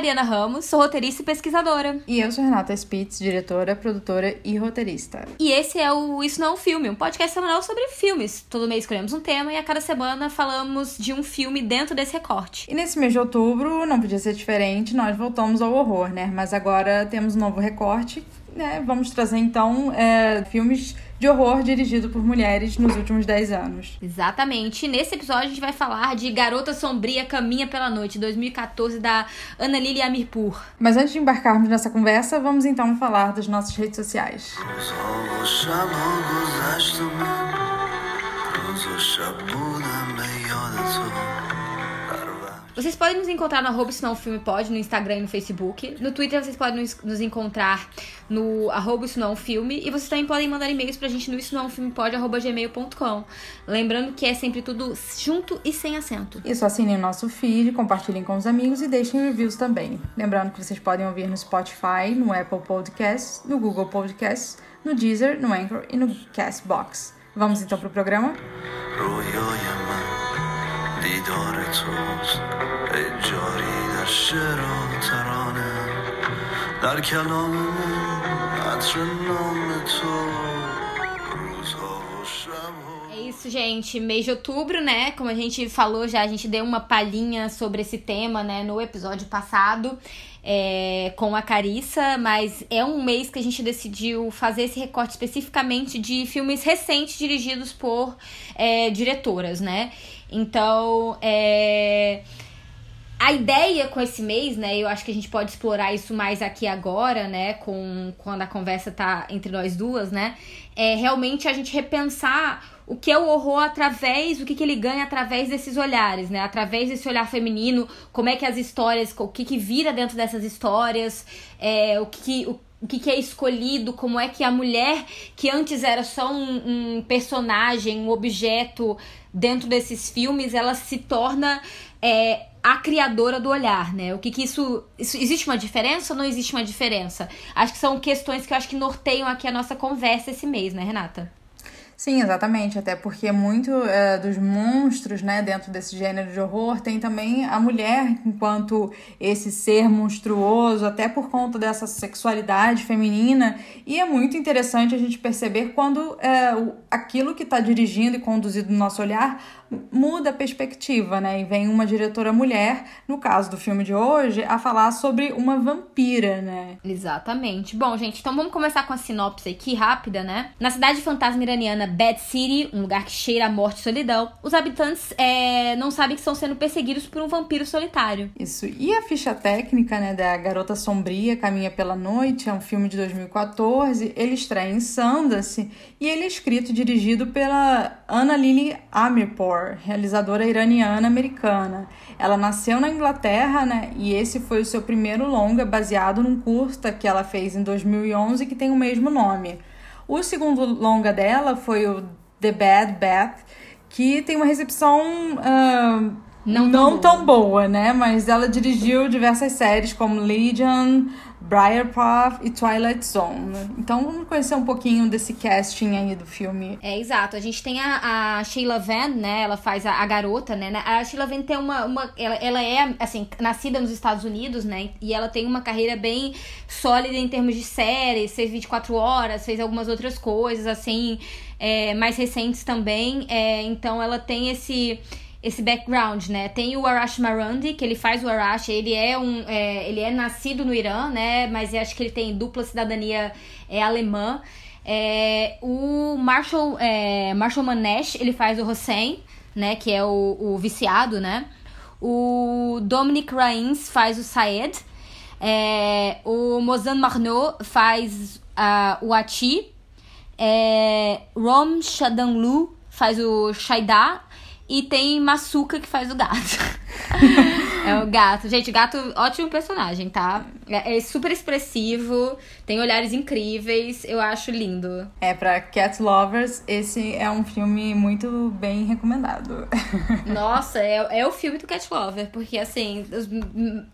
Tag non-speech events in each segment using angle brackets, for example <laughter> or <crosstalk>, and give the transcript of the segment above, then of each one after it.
Mariana Ramos, sou roteirista e pesquisadora. E eu sou Renata Spitz, diretora, produtora e roteirista. E esse é o Isso Não é um Filme, um podcast semanal sobre filmes. Todo mês escolhemos um tema e a cada semana falamos de um filme dentro desse recorte. E nesse mês de outubro, não podia ser diferente, nós voltamos ao horror, né? Mas agora temos um novo recorte, né? Vamos trazer então é, filmes de horror dirigido por mulheres nos últimos 10 anos. Exatamente. Nesse episódio a gente vai falar de Garota Sombria Caminha pela Noite, 2014, da Ana Lili Amirpur. Mas antes de embarcarmos nessa conversa, vamos então falar das nossas redes sociais. Vocês podem nos encontrar no arroba Isso Não é um Filme Pode, no Instagram e no Facebook. No Twitter vocês podem nos, encontrar no arroba Isso Não é um Filme. E vocês também podem mandar e-mails pra gente no isso não é um filme pode, arroba gmail.com. Lembrando que é sempre tudo junto e sem acento. Isso, assinem o nosso feed, compartilhem com os amigos e deixem reviews também. Lembrando que vocês podem ouvir no Spotify, no Apple Podcasts, no Google Podcasts, no Deezer, no Anchor e no Castbox. Vamos então pro programa? دیدار توست ای جاری در شعر و ترانه در کلام من عطر نام تو روزها و شبها É isso, gente. Mês de outubro, né? Como a gente falou já, a gente deu uma palhinha sobre esse tema, né, no episódio passado. é, com a Carissa, mas é um mês que a gente decidiu fazer esse recorte especificamente de filmes recentes dirigidos por é, diretoras, né? Então, é, a ideia com esse mês, né? Eu acho que a gente pode explorar isso mais aqui agora, né? Com quando a conversa tá entre nós duas, né? É realmente a gente repensar o que é o horror através, o que, que ele ganha através desses olhares, né? Através desse olhar feminino, como é que as histórias, o que, que vira dentro dessas histórias, é, o que. O, o que, que é escolhido, como é que a mulher, que antes era só um, um personagem, um objeto dentro desses filmes, ela se torna é, a criadora do olhar, né? O que que isso, isso. Existe uma diferença ou não existe uma diferença? Acho que são questões que eu acho que norteiam aqui a nossa conversa esse mês, né, Renata? Sim, exatamente. Até porque muito é, dos monstros, né, dentro desse gênero de horror, tem também a mulher enquanto esse ser monstruoso, até por conta dessa sexualidade feminina. E é muito interessante a gente perceber quando é, o- aquilo que está dirigindo e conduzido no nosso olhar muda a perspectiva, né? E vem uma diretora mulher, no caso do filme de hoje, a falar sobre uma vampira, né? Exatamente. Bom, gente, então vamos começar com a sinopse aqui, rápida, né? Na cidade fantasma iraniana Bad City, um lugar que cheira a morte e solidão, os habitantes é, não sabem que estão sendo perseguidos por um vampiro solitário. Isso. E a ficha técnica, né, da Garota Sombria Caminha pela Noite, é um filme de 2014. Ele estreia em Sundance e ele é escrito e dirigido pela Anna Lily Amirpour, realizadora iraniana-americana. Ela nasceu na Inglaterra, né, e esse foi o seu primeiro longa baseado num curta que ela fez em 2011 que tem o mesmo nome. O segundo longa dela foi o The Bad Bath, que tem uma recepção ah, Não não, tão tão boa, né? Mas ela dirigiu diversas séries como Legion, Briarpath e Twilight Zone. Então vamos conhecer um pouquinho desse casting aí do filme. É, exato. A gente tem a, a Sheila Van, né? Ela faz a, a garota, né? A Sheila Van tem uma... uma ela, ela é, assim, nascida nos Estados Unidos, né? E ela tem uma carreira bem sólida em termos de séries. Fez 24 horas, fez algumas outras coisas, assim, é, mais recentes também. É, então ela tem esse esse background, né? Tem o Arash Marandi, que ele faz o Arash, ele é um, é, ele é nascido no Irã, né? Mas acho que ele tem dupla cidadania é, alemã. É, o Marshall, é, Marshall Manesh, ele faz o Hossein, né? Que é o, o viciado, né? O Dominic Rains faz o Saed. É, o Mozan Marnot faz ah, o Ati. É, Rom Shadanlu faz o Shaida. E tem Masuka que faz o gato. <laughs> É o gato. Gente, gato, ótimo personagem, tá? É, é, super expressivo, tem olhares incríveis, eu acho lindo. É, pra cat lovers, esse é um filme muito bem recomendado. Nossa, é, é o filme do cat lover, porque assim,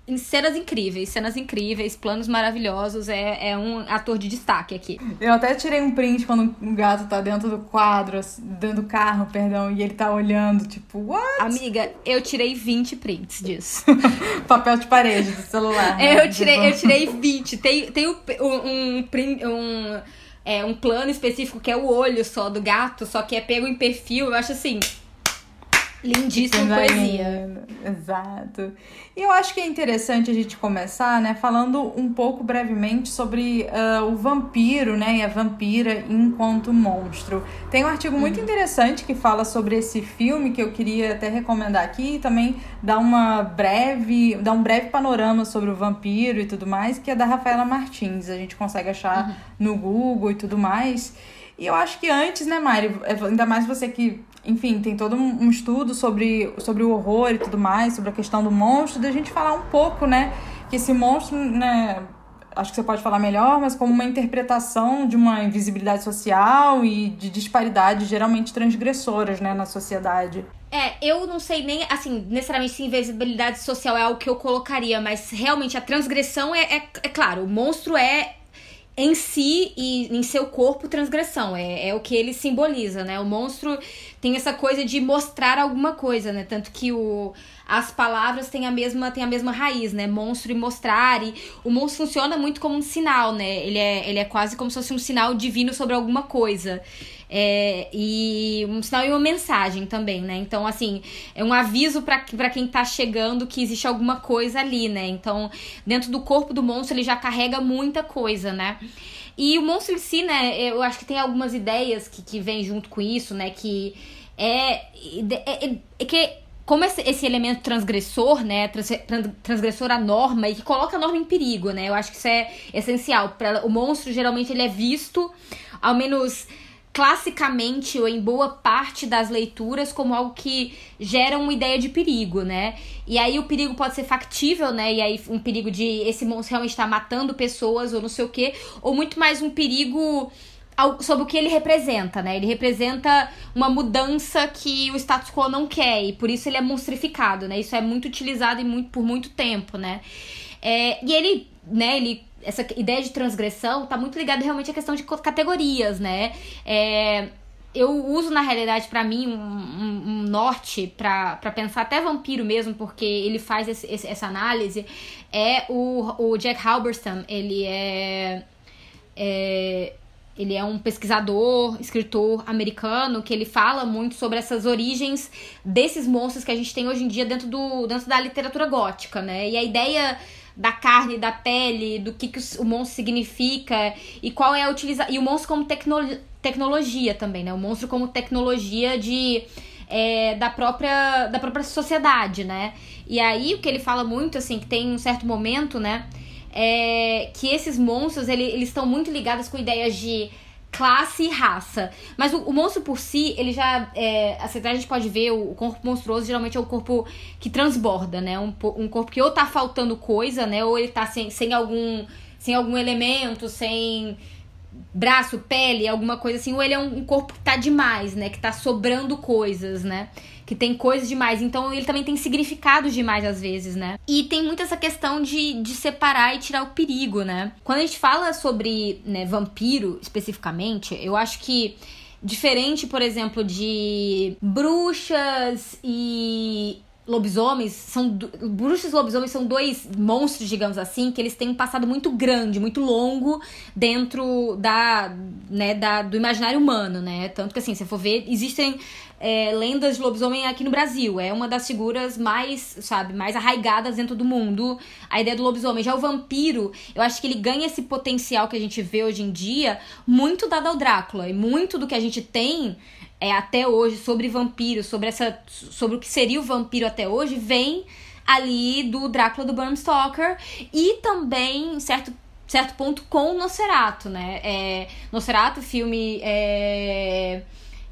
os, cenas incríveis, cenas incríveis, planos maravilhosos, é, é um ator de destaque aqui. Eu até tirei um print quando o gato tá dentro do quadro, dentro do carro, perdão, e ele tá olhando, tipo, what? Amiga, eu tirei 20 prints disso. <laughs> Papel de parede do celular. Né? Eu tirei, eu tirei 20. Tem, tem um, um, um, é, um plano específico que é o olho só do gato, só que é pego em perfil. Eu acho assim. Lindíssima poesia. Exato. E eu acho que é interessante a gente começar, né, falando um pouco brevemente sobre uh, o vampiro, né, e a vampira enquanto monstro. Tem um artigo muito uhum. interessante que fala sobre esse filme que eu queria até recomendar aqui e também dar uma breve, dar um breve panorama sobre o vampiro e tudo mais, que é da Rafaela Martins. A gente consegue achar uhum. no Google e tudo mais. E eu acho que antes, né, Mari, ainda mais você que enfim, tem todo um estudo sobre, sobre o horror e tudo mais, sobre a questão do monstro, da gente falar um pouco, né? Que esse monstro, né? Acho que você pode falar melhor, mas como uma interpretação de uma invisibilidade social e de disparidades geralmente transgressoras, né, na sociedade. É, eu não sei nem, assim, necessariamente se invisibilidade social é algo que eu colocaria, mas realmente a transgressão é, é, é claro, o monstro é em si e em seu corpo transgressão. É, é o que ele simboliza, né? O monstro tem essa coisa de mostrar alguma coisa, né? Tanto que o, as palavras têm a mesma têm a mesma raiz, né? Monstro e mostrar. E o monstro funciona muito como um sinal, né? Ele é, ele é quase como se fosse um sinal divino sobre alguma coisa. É, e um sinal e uma mensagem também, né? Então, assim, é um aviso para quem tá chegando que existe alguma coisa ali, né? Então, dentro do corpo do monstro, ele já carrega muita coisa, né? E o monstro em si, né? Eu acho que tem algumas ideias que, que vêm junto com isso, né? Que é, é, é, é que como esse, esse, elemento transgressor, né, trans, transgressor à norma e que coloca a norma em perigo, né? Eu acho que isso é essencial. Pra, o monstro geralmente ele é visto, ao menos classicamente ou em boa parte das leituras como algo que gera uma ideia de perigo, né? E aí o perigo pode ser factível, né? E aí um perigo de esse monstro realmente estar tá matando pessoas ou não sei o quê, ou muito mais um perigo sobre o que ele representa, né? Ele representa uma mudança que o status quo não quer e por isso ele é monstrificado, né? Isso é muito utilizado e muito, por muito tempo, né? É, e ele, né, ele essa ideia de transgressão tá muito ligada realmente à questão de categorias, né? É, eu uso na realidade para mim um, um, um norte para pensar até vampiro mesmo, porque ele faz esse, esse, essa análise. É o, o Jack Halberstam, ele é, é ele é um pesquisador, escritor americano que ele fala muito sobre essas origens desses monstros que a gente tem hoje em dia dentro, do, dentro da literatura gótica, né? E a ideia da carne, da pele, do que, que o monstro significa e qual é a utilização. E o monstro como tecno tecnologia também, né? O monstro como tecnologia de. É, da própria da própria sociedade, né? E aí o que ele fala muito assim que tem um certo momento, né, é que esses monstros ele, eles estão muito ligados com ideias de classe e raça. Mas o, o monstro por si, ele já. É, assim, a gente pode ver, o, o, corpo monstruoso geralmente é um corpo que transborda, né? Um, um corpo que ou tá faltando coisa, né? Ou ele tá sem, sem algum. sem algum elemento, sem braço, pele, alguma coisa assim, ou ele é um, um corpo que tá demais, né? Que tá sobrando coisas, né? Que tem coisas demais. Então ele também tem significados demais às vezes, né? E tem muito essa questão de, de separar e tirar o perigo, né? Quando a gente fala sobre né, vampiro especificamente, eu acho que diferente, por exemplo, de bruxas e lobisomens são bruxos e lobisomens são dois monstros, digamos assim, que eles têm um passado muito grande, muito longo dentro da, né, da do imaginário humano, né? Tanto que assim, se for ver, existem é, lendas de lobisomem aqui no Brasil. É uma das figuras mais, sabe, mais arraigadas dentro do mundo. A ideia do lobisomem. Já o vampiro, eu acho que ele ganha esse potencial que a gente vê hoje em dia, muito dado ao Drácula. E muito do que a gente tem é, até hoje sobre vampiros, sobre, essa, sobre o que seria o vampiro até hoje, vem ali do Drácula do Bram Stoker e também, certo certo ponto, com o Nosferatu, né? É, Nosferatu, filme é,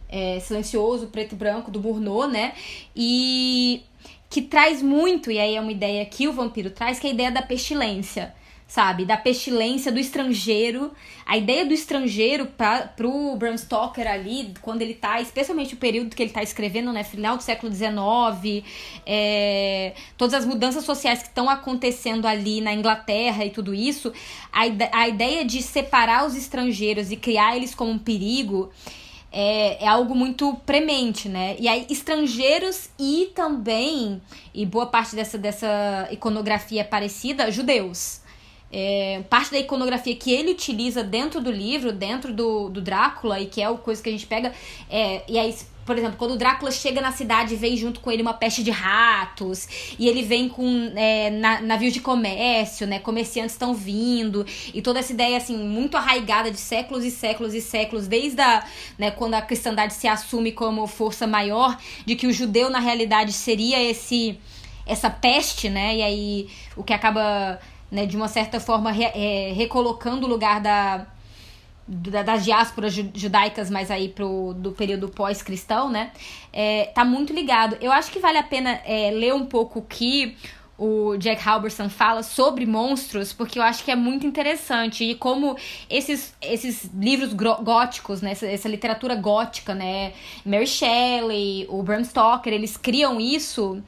é, silencioso, preto e branco, do Murnau, né? E que traz muito, e aí é uma ideia que o vampiro traz, que é a ideia da pestilência sabe? Da pestilência do estrangeiro. A ideia do estrangeiro para pro Bram Stoker ali, quando ele tá, especialmente o período que ele tá escrevendo, né? Final do século XIX, é, todas as mudanças sociais que estão acontecendo ali na Inglaterra e tudo isso, a, a ideia de separar os estrangeiros e criar eles como um perigo. É, é, algo muito premente, né? E aí, estrangeiros e também, e boa parte dessa, dessa iconografia é parecida, judeus é, parte da iconografia que ele utiliza dentro do livro, dentro do, do Drácula, e que é o coisa que a gente pega. É, e aí, por exemplo, quando o Drácula chega na cidade, vem junto com ele uma peste de ratos, e ele vem com é, na, navios de comércio, né? Comerciantes estão vindo, e toda essa ideia, assim, muito arraigada de séculos e séculos e séculos, desde a, né, quando a cristandade se assume como força maior, de que o judeu, na realidade, seria esse essa peste, né? E aí o que acaba né, de uma certa forma re, é, recolocando o lugar da, da, das diásporas judaicas, mas aí pro, do período pós-cristão, né? É, tá muito ligado. Eu acho que vale a pena é, ler um pouco o que o Jack Halberson fala sobre monstros, porque eu acho que é muito interessante. E como esses, esses livros góticos, né, essa, essa literatura gótica, né, Mary Shelley, o Bram Stoker, eles criam isso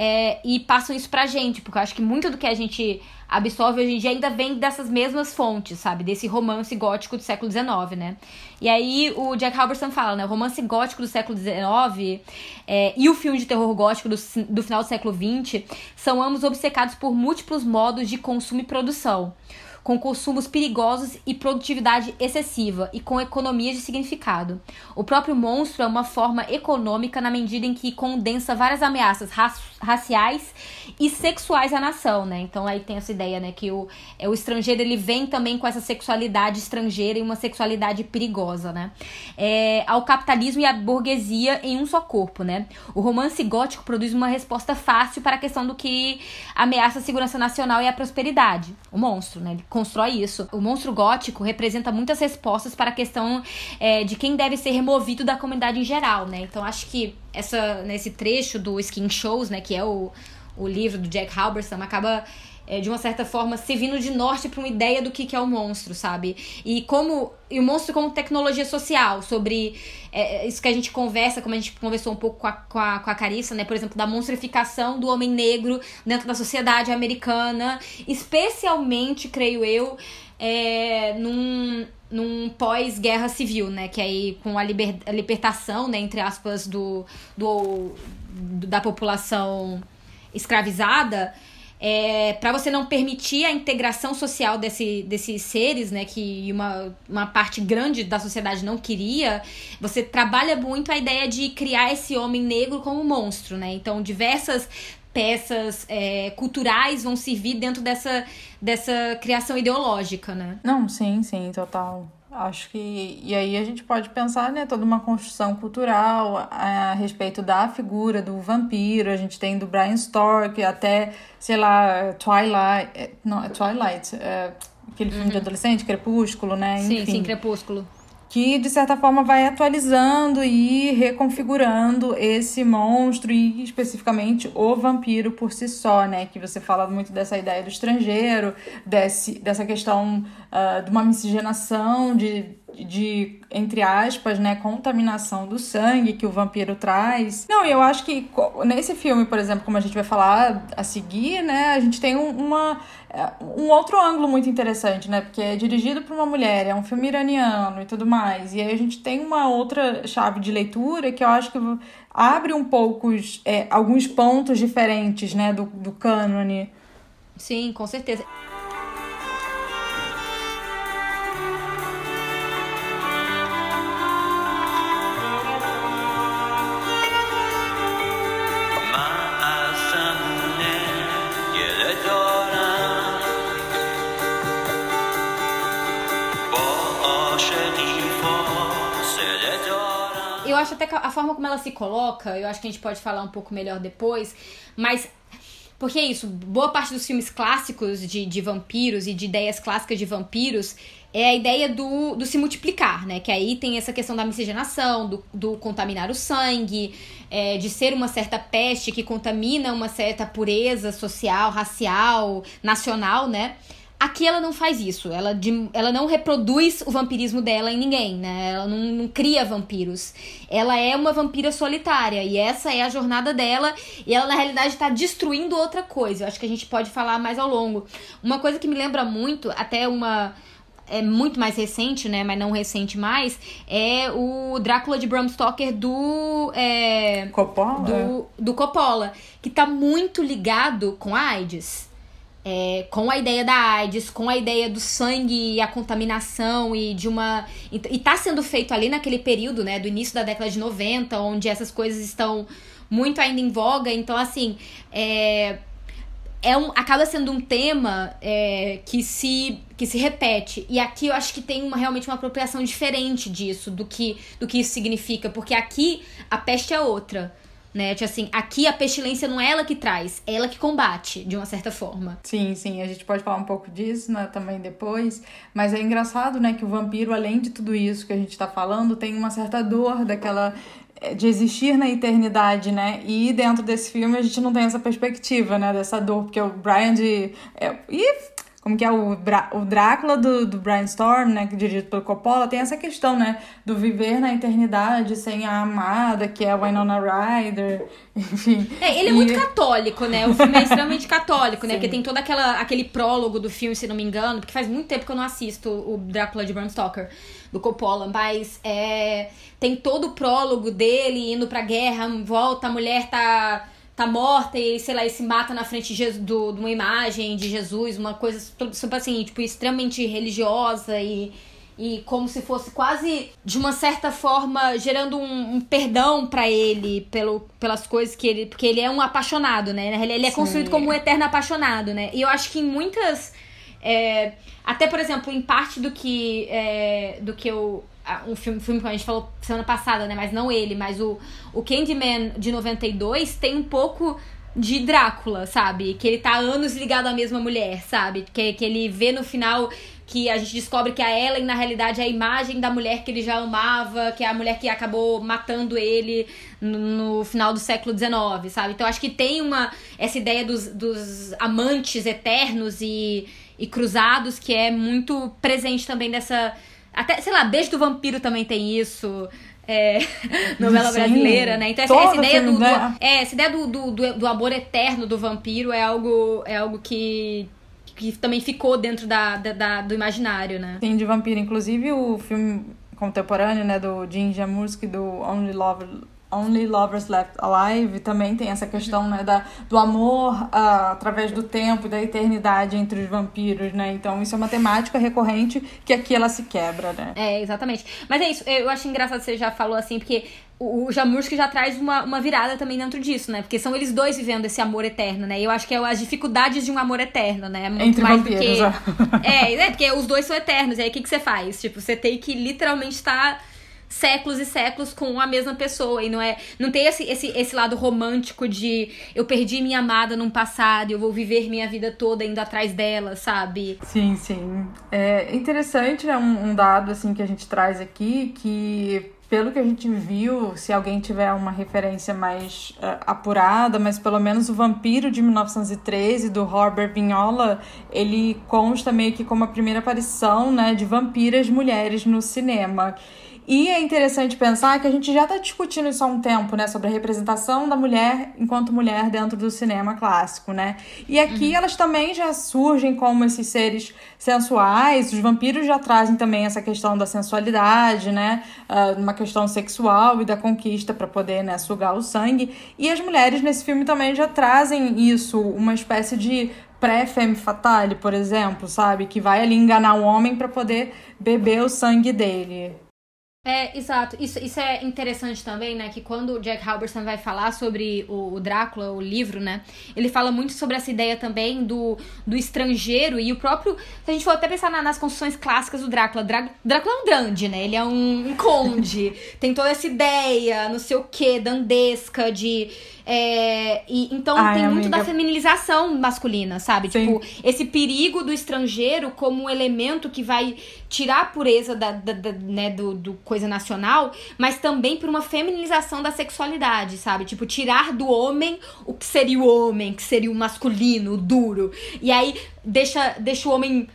é, e passam isso pra gente, porque eu acho que muito do que a gente absorve hoje em dia ainda vem dessas mesmas fontes, sabe? Desse romance gótico do século XIX, né? E aí o Jack Halberstam fala, né? O romance gótico do século XIX é, e o filme de terror gótico do, do final do século XX são ambos obcecados por múltiplos modos de consumo e produção com consumos perigosos e produtividade excessiva e com economia de significado. O próprio monstro é uma forma econômica na medida em que condensa várias ameaças raciais e sexuais à nação, né? Então aí tem essa ideia, né, que o, é, o estrangeiro ele vem também com essa sexualidade estrangeira e uma sexualidade perigosa, né? É, ao capitalismo e à burguesia em um só corpo, né? O romance gótico produz uma resposta fácil para a questão do que ameaça a segurança nacional e a prosperidade. O monstro, né? Ele constrói isso. O monstro gótico representa muitas respostas para a questão é, de quem deve ser removido da comunidade em geral, né? Então acho que essa nesse trecho do Skin Shows, né, que é o, o livro do Jack Halberstam, acaba é, de uma certa forma, servindo de norte para uma ideia do que, que é o monstro, sabe? E como e o monstro como tecnologia social, sobre é, isso que a gente conversa, como a gente conversou um pouco com a, com, a, com a Carissa, né? Por exemplo, da monstrificação do homem negro dentro da sociedade americana, especialmente, creio eu, é, num, num pós-guerra civil, né? Que aí com a, liber, a libertação, né, entre aspas, do, do, da população escravizada, é, para você não permitir a integração social desse, desses seres, né, que uma, uma parte grande da sociedade não queria, você trabalha muito a ideia de criar esse homem negro como monstro, né? Então, diversas peças é, culturais vão servir dentro dessa, dessa criação ideológica, né? Não, sim, sim, total. Acho que. E aí a gente pode pensar, né, toda uma construção cultural a, respeito da figura do vampiro. A gente tem do Brian Stork até, sei lá, Twilight. É, não, é Twilight. É, aquele filme uhum. de adolescente, Crepúsculo, né? Enfim. Sim, sim, Crepúsculo que de certa forma vai atualizando e reconfigurando esse monstro e especificamente o vampiro por si só, né? Que você fala muito dessa ideia do estrangeiro, desse, dessa questão uh, de uma miscigenação de de, entre aspas, né, contaminação do sangue que o vampiro traz. Não, eu acho que nesse filme, por exemplo, como a gente vai falar a seguir, né, a gente tem uma, é, um outro ângulo muito interessante, né, porque é dirigido por uma mulher, é um filme iraniano e tudo mais, e aí a gente tem uma outra chave de leitura que eu acho que abre um pouco é, alguns pontos diferentes, né, do, do cânone. Sim, com certeza. A forma como ela se coloca, eu acho que a gente pode falar um pouco melhor depois, mas Porque é isso, boa parte dos filmes clássicos de, de vampiros e de ideias clássicas de vampiros é a ideia do, do se multiplicar, né? Que aí tem essa questão da miscigenação, do, do contaminar o sangue, é, de ser uma certa peste que contamina uma certa pureza social, racial, nacional, né? Aqui ela não faz isso. Ela, de, ela não reproduz o vampirismo dela em ninguém, né? Ela não, não, cria vampiros. Ela é uma vampira solitária. E essa é a jornada dela. E ela, na realidade, está destruindo outra coisa. Eu acho que a gente pode falar mais ao longo. Uma coisa que me lembra muito, até uma. É muito mais recente, né? Mas não recente mais. É o Drácula de Bram Stoker do. É, Coppola? Do, do Coppola. Que tá muito ligado com a AIDS é, com a ideia da AIDS, com a ideia do sangue e a contaminação e de uma. E tá sendo feito ali naquele período, né, do início da década de 90, onde essas coisas estão muito ainda em voga. Então, assim, é, é um, acaba sendo um tema é, que, se, que se repete. E aqui eu acho que tem uma, realmente uma apropriação diferente disso, do que, do que isso significa, porque aqui a peste é outra né? Tipo assim, aqui a pestilência não é ela que traz, é ela que combate, de uma certa forma. Sim, sim, a gente pode falar um pouco disso né, também depois, mas é engraçado, né, que o vampiro, além de tudo isso que a gente tá falando, tem uma certa dor daquela eh, de existir na eternidade, né? E dentro desse filme a gente não tem essa perspectiva, né? Dessa dor, porque o Brian de. É, como que é o, o Drácula do, do Brian Storm, né, é dirigido pelo Coppola, tem essa questão, né, do viver na eternidade sem a amada, que é a Winona Ryder, <laughs> enfim. É, ele é e... muito católico, né, o filme é extremamente <laughs> católico, né, Sim. porque tem todo aquela, aquele prólogo do filme, se não me engano, porque faz muito tempo que eu não assisto o Drácula de Bram Stoker, do Coppola, mas é, tem todo o prólogo dele indo pra guerra, volta, a mulher tá tá morta e, sei lá, e se mata na frente de, do, de uma imagem de Jesus, uma coisa super assim, tipo, extremamente religiosa e, e como se fosse quase, de uma certa forma, gerando um, um perdão para ele pelo, pelas coisas que ele. Porque ele é um apaixonado, né? Ele é Sim. construído como um eterno apaixonado, né? E eu acho que em muitas. É, até, por exemplo, em parte do que, é, do que eu um filme, filme que a gente falou semana passada, né? Mas não ele, mas o, o Candyman de 92 tem um pouco de Drácula, sabe? Que ele tá anos ligado à mesma mulher, sabe? Que, que ele vê no final que a gente descobre que a Ellen, na realidade, é a imagem da mulher que ele já amava, que é a mulher que acabou matando ele no, no final do século XIX, sabe? Então acho que tem uma essa ideia dos, dos amantes eternos e, e cruzados que é muito presente também dessa até, sei lá, Beijo do Vampiro também tem isso. É, <laughs> novela Sim, brasileira, né? Então essa, essa ideia do, do, é, essa ideia do, do, do, amor eterno do vampiro é algo, é algo que, que também ficou dentro da, da, da, do imaginário, né? Sim, de vampiro. Inclusive o filme contemporâneo, né, do Jim Jarmusch, do Only Love Only Lovers Left Alive também tem essa questão né, da, do amor uh, através do tempo e da eternidade entre os vampiros, né? Então isso é uma temática recorrente que aqui ela se quebra, né? É, exatamente. Mas é isso, eu acho engraçado que você já falou assim, porque o, Jamurski já traz uma, uma virada também dentro disso, né? Porque são eles dois vivendo esse amor eterno, né? E eu acho que é as dificuldades de um amor eterno, né? Muito Entre mais vampiros, do que. É. <laughs> é, é, porque os dois são eternos. E aí o que, que você faz? Tipo, você tem que literalmente estar. Tá séculos e séculos com a mesma pessoa. E não é. Não tem esse, esse, esse lado romântico de eu perdi minha amada num passado, eu vou viver minha vida toda indo atrás dela, sabe? Sim, sim. É interessante, né? Um, um dado assim que a gente traz aqui que pelo que a gente viu, se alguém tiver uma referência mais uh, apurada, mas pelo menos o Vampiro de 1913 do Robert Vignola, ele consta meio que como a primeira aparição, né, de vampiras mulheres no cinema. E é interessante pensar que a gente já está discutindo isso há um tempo, né? Sobre a representação da mulher enquanto mulher dentro do cinema clássico, né? E aqui uhum. elas também já surgem como esses seres sensuais. Os vampiros já trazem também essa questão da sensualidade, né? Uh, uma questão sexual e da conquista para poder né, sugar o sangue. E as mulheres nesse filme também já trazem isso, uma espécie de pré-femme fatale, por exemplo, sabe? Que vai ali enganar o homem para poder beber o sangue dele. É, exato. Isso, isso é interessante também, né? Que quando o Jack Halberson vai falar sobre o, o, Drácula, o livro, né? Ele fala muito sobre essa ideia também do, do estrangeiro e o próprio. Se a gente for até pensar na, nas construções clássicas do Drácula, Drá, Drácula é um grande, né? Ele é um, um conde. <laughs> tem toda essa ideia, não sei o quê, dandesca, de é, e, então Ai, tem muito amiga. da feminilização masculina, sabe? Sim. Tipo, esse perigo do estrangeiro como um elemento que vai tirar a pureza da, da, da né, do, do, coisa nacional, mas também por uma feminilização da sexualidade, sabe? Tipo, tirar do homem o que seria o homem, que seria o masculino, o duro. E aí deixa, deixa o homem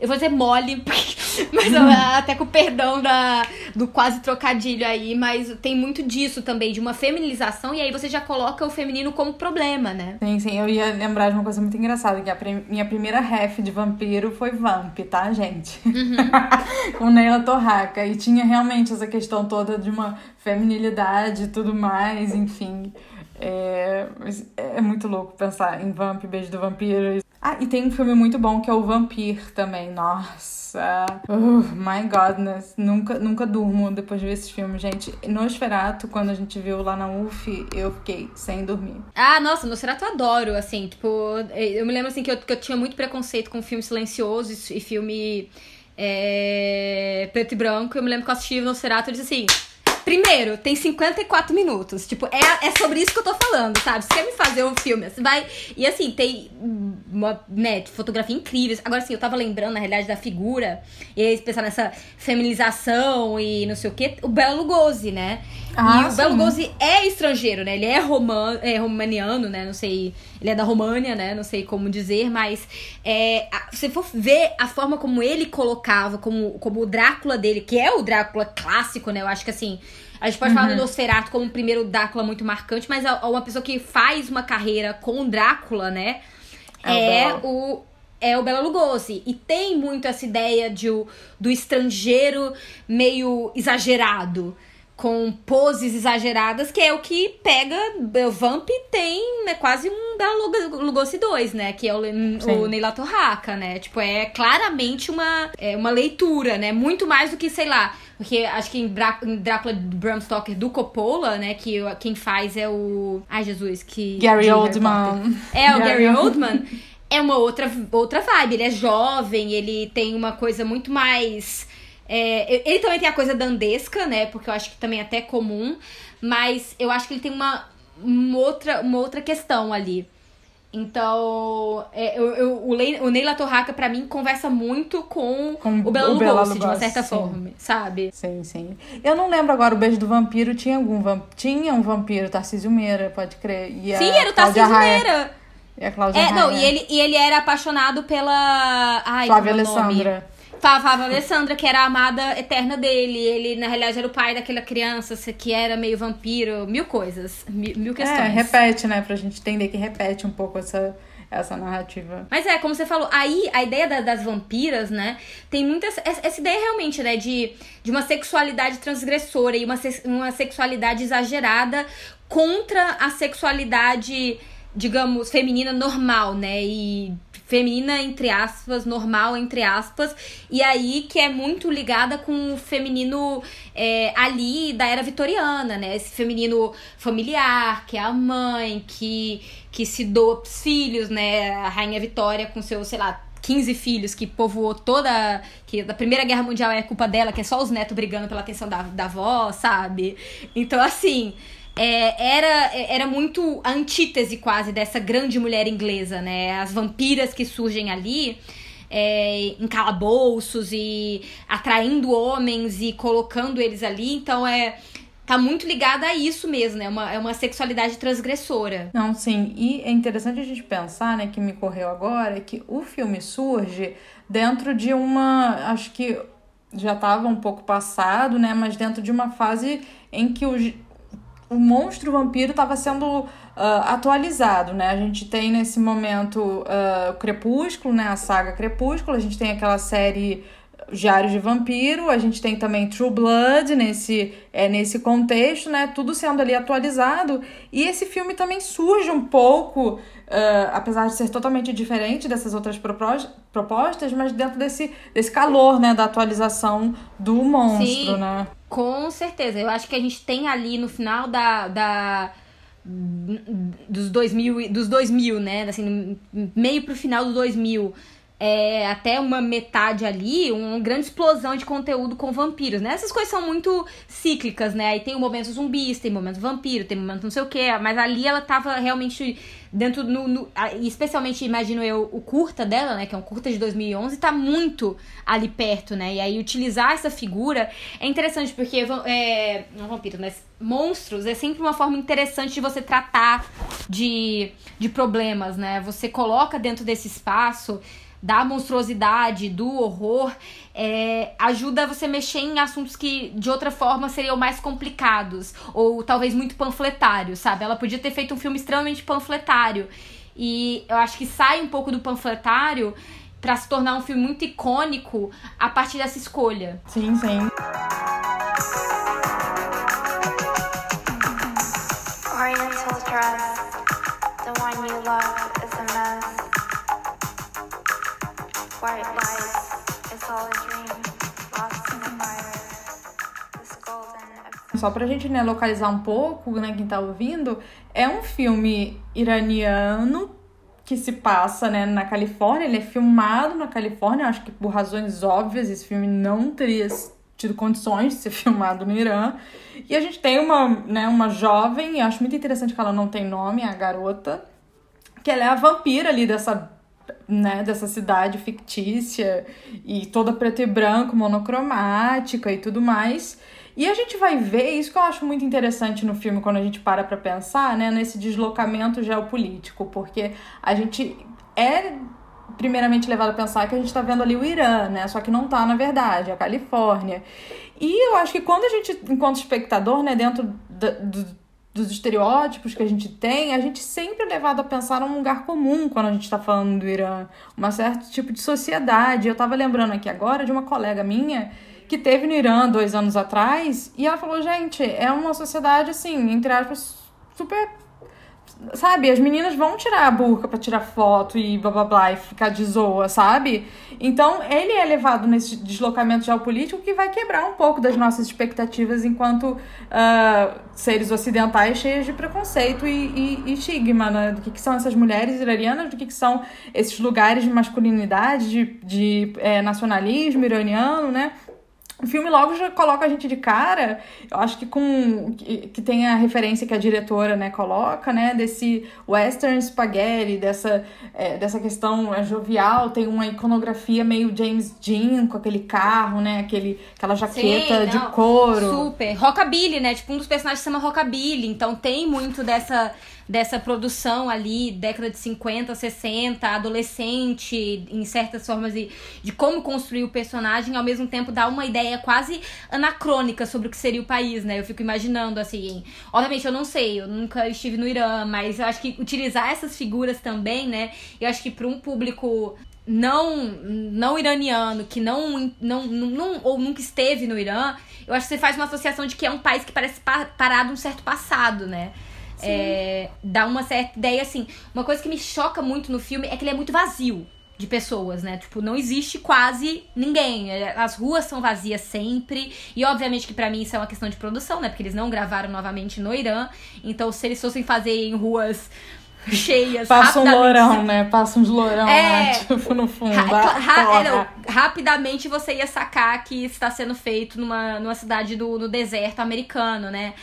eu vou dizer mole, <laughs> mas até com o perdão da, do quase trocadilho aí, mas tem muito disso também, de uma feminilização, e aí você já coloca o feminino como problema, né? Sim, sim, eu ia lembrar de uma coisa muito engraçada, que a minha primeira ref de vampiro foi Vamp, tá, gente? Uhum. <laughs> com Neila Torraca, e tinha realmente essa questão toda de uma feminilidade e tudo mais, enfim. É, é muito louco pensar em Vamp, Beijo do Vampiro. Ah, e tem um filme muito bom que é o Vampir também. Nossa. Uh, my godness. Nunca, nunca durmo depois de ver esse filme, gente. Nosferatu, quando a gente viu lá na UF, eu fiquei sem dormir. Ah, nossa, Nosferatu eu adoro, assim. Tipo, eu me lembro assim que eu, que eu tinha muito preconceito com filme silencioso e filme é, preto e branco. Eu me lembro que eu assisti Nosferatu e disse assim Primeiro, tem 54 minutos. Tipo, é, é sobre isso que eu tô falando, sabe? Você quer me fazer um filme, você vai. E assim, tem uma, né, fotografia incrível. Agora, assim, eu tava lembrando, na realidade, da figura. E aí, pensar nessa feminização e não sei o quê. O Belo Lugosi, né? Ah, e o. Belo Lugosi é estrangeiro, né? Ele é, roman, é romaniano, né? Não sei. Ele é da România, né? Não sei como dizer, mas é, a, se for ver a forma como ele colocava, como, como o Drácula dele, que é o Drácula clássico, né? Eu acho que assim a gente pode uhum. falar do. Nosferatu como o primeiro Drácula muito marcante, mas uma pessoa que faz uma carreira com Drácula, né? É, é o, é o Bela Lugosi. E tem muito essa ideia de, do estrangeiro meio exagerado com poses exageradas, que é o que pega. O Vamp tem é quase um Bela Lugosi 2, né? Que é o, o Neila Torraca, né? Tipo, é claramente uma, é uma leitura, né? Muito mais do que, sei lá. Porque acho que em, em Drácula Bram Stoker do Coppola, né? Que quem faz é o. Ai, Jesus, que. Gary Oldman. É, o Gary, Gary Oldman. é uma outra, outra vibe. Ele é jovem, ele tem uma coisa muito mais é, ele também tem a coisa dandesca, né? Porque eu acho que também é até comum. Mas eu acho que ele tem uma, uma, outra, uma outra questão ali. Então, é, eu, eu, o, Lei, o Neila Torraca, pra mim, conversa muito com, com o Bela Lugosi, de uma certa sim. forma, sabe? Sim, sim. Eu não lembro agora, o Beijo do Vampiro tinha algum vamp... Tinha um vampiro, Tarcísio Meira, pode crer. E sim, era o Tarcísio Meira. E a Cláudia é, não, e ele, e ele era apaixonado pela... Ai, Flávia é Alessandra. Nome? Falava a Alessandra, que era a amada eterna dele. Ele, na realidade, era o pai daquela criança que era meio vampiro. Mil coisas. Mil, mil questões. É, repete, né? Pra gente entender que repete um pouco essa, essa narrativa. Mas é, como você falou, aí a ideia da, das vampiras, né? Tem muitas. Essa, essa, ideia realmente, né? De, de uma sexualidade transgressora e uma, uma sexualidade exagerada contra a sexualidade, digamos, feminina normal, né? E feminina, entre aspas, normal, entre aspas, e aí que é muito ligada com o feminino é, ali da era vitoriana, né? Esse feminino familiar, que é a mãe, que, que se doa pros filhos, né? A Rainha Vitória com seus, sei lá, 15 filhos que povoou toda. que da Primeira Guerra Mundial é culpa dela, que é só os netos brigando pela atenção da, da avó, sabe? Então, assim é, era, era muito a antítese quase dessa grande mulher inglesa, né? As vampiras que surgem ali. É, em calabouços e atraindo homens e colocando eles ali. Então é. Tá muito ligada a isso mesmo, né? É uma, é uma sexualidade transgressora. Não, sim. E é interessante a gente pensar, né, que me correu agora, que o filme surge dentro de uma. Acho que já estava um pouco passado, né? Mas dentro de uma fase em que os o monstro vampiro estava sendo uh, atualizado, né? A gente tem nesse momento uh, o Crepúsculo, né? A saga Crepúsculo, a gente tem aquela série Diário de Vampiro, a gente tem também True Blood nesse, é, nesse contexto, né? Tudo sendo ali atualizado. E esse filme também surge um pouco, uh, apesar de ser totalmente diferente dessas outras propostas, mas dentro desse, desse calor, né? Da atualização do monstro, Sim, né? Com certeza. Eu acho que a gente tem ali no final da. da dos 2000, dos 2000, né? Assim, meio pro final do 2000 é, até uma metade ali, uma grande explosão de conteúdo com vampiros, né? Essas coisas são muito cíclicas, né? Aí tem o momento zumbis, tem o momento vampiro, tem o momento não sei o que, mas ali ela tava realmente dentro, no, no, especialmente, imagino eu, o curta dela, né? Que é um curta de 2011, tá muito ali perto, né? E aí utilizar essa figura é interessante, porque, é, não vampiro, mas monstros é sempre uma forma interessante de você tratar de, de problemas, né? Você coloca dentro desse espaço da monstruosidade, do horror, é, ajuda você a mexer em assuntos que de outra forma seriam mais complicados ou talvez muito panfletários, sabe? Ela podia ter feito um filme extremamente panfletário e eu acho que sai um pouco do panfletário para se tornar um filme muito icônico a partir dessa escolha. Sim, sim. Oriental dress, the one you love Só pra gente né, localizar um pouco, né, quem tá ouvindo, é um filme iraniano que se passa né, na Califórnia, ele é filmado na Califórnia, acho que por razões óbvias esse filme não teria tido condições de ser <laughs> filmado no Irã. E a gente tem uma, né, uma jovem, acho muito interessante que ela não tem nome, a garota, que ela é a vampira ali dessa né, dessa cidade fictícia e toda preto e branco, monocromática e tudo mais. E a gente vai ver, isso que eu acho muito interessante no filme quando a gente para pra pensar, né, nesse deslocamento geopolítico, porque a gente é primeiramente levado a pensar que a gente tá vendo ali o Irã, né, só que não tá na verdade, a Califórnia. E eu acho que quando a gente, enquanto espectador, né, dentro do, dos estereótipos que a gente tem, a gente sempre é levado a pensar num lugar comum quando a gente está falando do Irã, um certo tipo de sociedade. Eu estava lembrando aqui agora de uma colega minha que teve no Irã dois anos atrás e ela falou: gente, é uma sociedade assim, entre aspas, super sabe, as meninas vão tirar a burca para tirar foto e blá blá blá e ficar de zoa, sabe? Então, ele é levado nesse deslocamento geopolítico que vai quebrar um pouco das nossas expectativas enquanto uh, seres ocidentais cheios de preconceito e, e, e estigma, né? Do que, que, são essas mulheres iranianas, do que, que são esses lugares de masculinidade, de, de é, nacionalismo iraniano, né? O filme logo já coloca a gente de cara, eu acho que com que, que tem a referência que a diretora, né, coloca, né, desse western spaghetti, dessa, é, dessa questão é, jovial, tem uma iconografia meio James Dean com aquele carro, né, aquele, aquela jaqueta Sim, de couro. Super. Rockabilly, né, tipo um dos personagens se chama Rockabilly, então tem muito dessa dessa produção ali, década de 50, 60, adolescente, em certas formas de, de como construir o personagem, ao mesmo tempo dá uma ideia quase anacrônica sobre o que seria o país, né? Eu fico imaginando assim. Obviamente eu não sei, eu nunca estive no Irã, mas eu acho que utilizar essas figuras também, né? Eu acho que para um público não não iraniano, que não, não, não, ou nunca esteve no Irã, eu acho que você faz uma associação de que é um país que parece parado um certo passado, né? É, dá uma certa ideia assim. Uma coisa que me choca muito no filme é que ele é muito vazio de pessoas, né? Tipo, não existe quase ninguém. É, as ruas são vazias sempre. E obviamente que para mim isso é uma questão de produção, né? Porque eles não gravaram novamente no Irã. Então, se eles fossem fazer em ruas cheias. Passa um lourão, né? Passa uns lourão é, lá, <laughs> tipo, no fundo. Ra ra não, rapidamente você ia sacar que está sendo feito numa, numa cidade do, no deserto americano, né?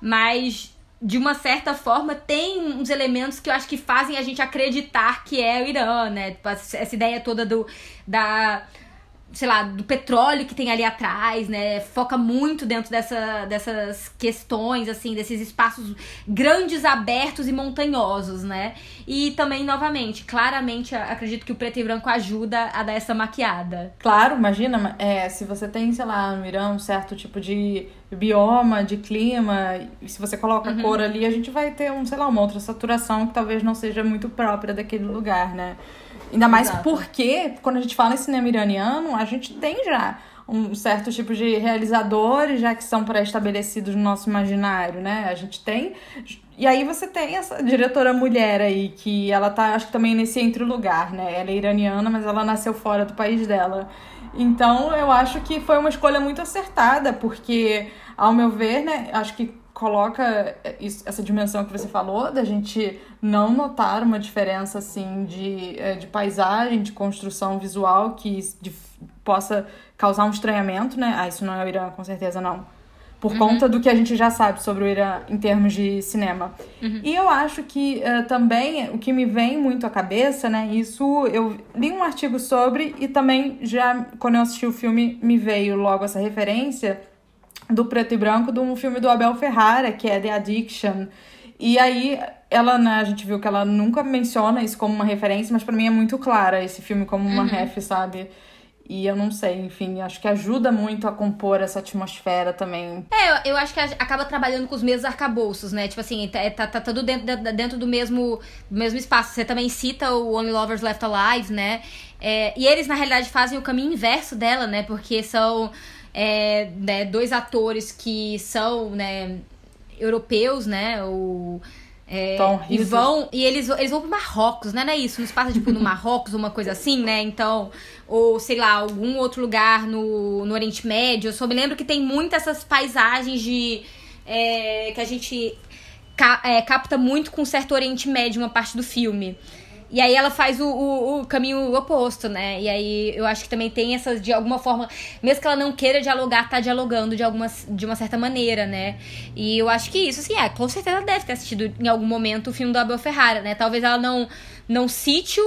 Mas de uma certa forma, tem uns elementos que eu acho que fazem a gente acreditar que é o Irã, né? Tipo, essa ideia toda do, da sei lá, do petróleo que tem ali atrás, né? Foca muito dentro dessa, dessas questões, assim, desses espaços grandes, abertos e montanhosos, né? E também, novamente, claramente, acredito que o preto e branco ajuda a dar essa maquiada. Claro, imagina, é, se você tem, sei lá, no Irã um certo tipo de bioma, de clima, e se você coloca uhum. cor ali, a gente vai ter, um, sei lá, uma outra saturação que talvez não seja muito própria daquele lugar, né? Ainda mais Exato. porque, quando a gente fala em cinema iraniano, a gente tem já um certo tipo de realizadores já que são pré-estabelecidos no nosso imaginário, né? A gente tem. E aí você tem essa diretora mulher aí, que ela tá, acho que também nesse entre lugar, né? Ela é iraniana, mas ela nasceu fora do país dela. Então eu acho que foi uma escolha muito acertada, porque, ao meu ver, né, acho que coloca isso- essa dimensão que você falou, da gente não notar uma diferença assim de, eh, de paisagem, de construção visual que de- possa causar um estranhamento, né? Ah, isso não é o Irã, com certeza não. Por conta do que a gente já sabe sobre o Irã em termos de cinema. E eu acho que eh, também o que me vem muito à cabeça, né? Isso eu li um artigo sobre e também já quando eu assisti o filme me veio logo essa referência do preto e branco de um filme do Abel Ferrara, que é The Addiction. E aí, ela, né, a gente viu que ela nunca menciona isso como uma referência, mas pra mim é muito clara esse filme como uma ref, sabe? E eu não sei, enfim, acho que ajuda muito a compor essa atmosfera também. É, eu, eu acho que acaba trabalhando com os mesmos arcabouços, né? Tipo assim, tá, tá, tá tudo dentro, dentro do mesmo, do mesmo espaço. Você também cita o Only Lovers Left Alive, né? É, e eles, na realidade, fazem o caminho inverso dela, né? Porque são é, né, dois atores que são, né, europeus, né? O, é, Tom e vão e eles, eles vão pro Marrocos, né? Não é isso? Não se passa, tipo, no <laughs> Marrocos, uma coisa assim, né? Então, ou sei lá, algum outro lugar no, no Oriente Médio. Eu só me lembro que tem muitas essas paisagens de. é, que a gente ca- é, capta muito com certo Oriente Médio, uma parte do filme. E aí ela faz o, o, o caminho oposto, né? E aí eu acho que também tem essas, de alguma forma, mesmo que ela não queira dialogar, tá dialogando de, alguma, de uma certa maneira, né? E eu acho que isso, assim, é, com certeza ela deve ter assistido em algum momento o filme do Abel Ferrara, né? Talvez ela não, não cite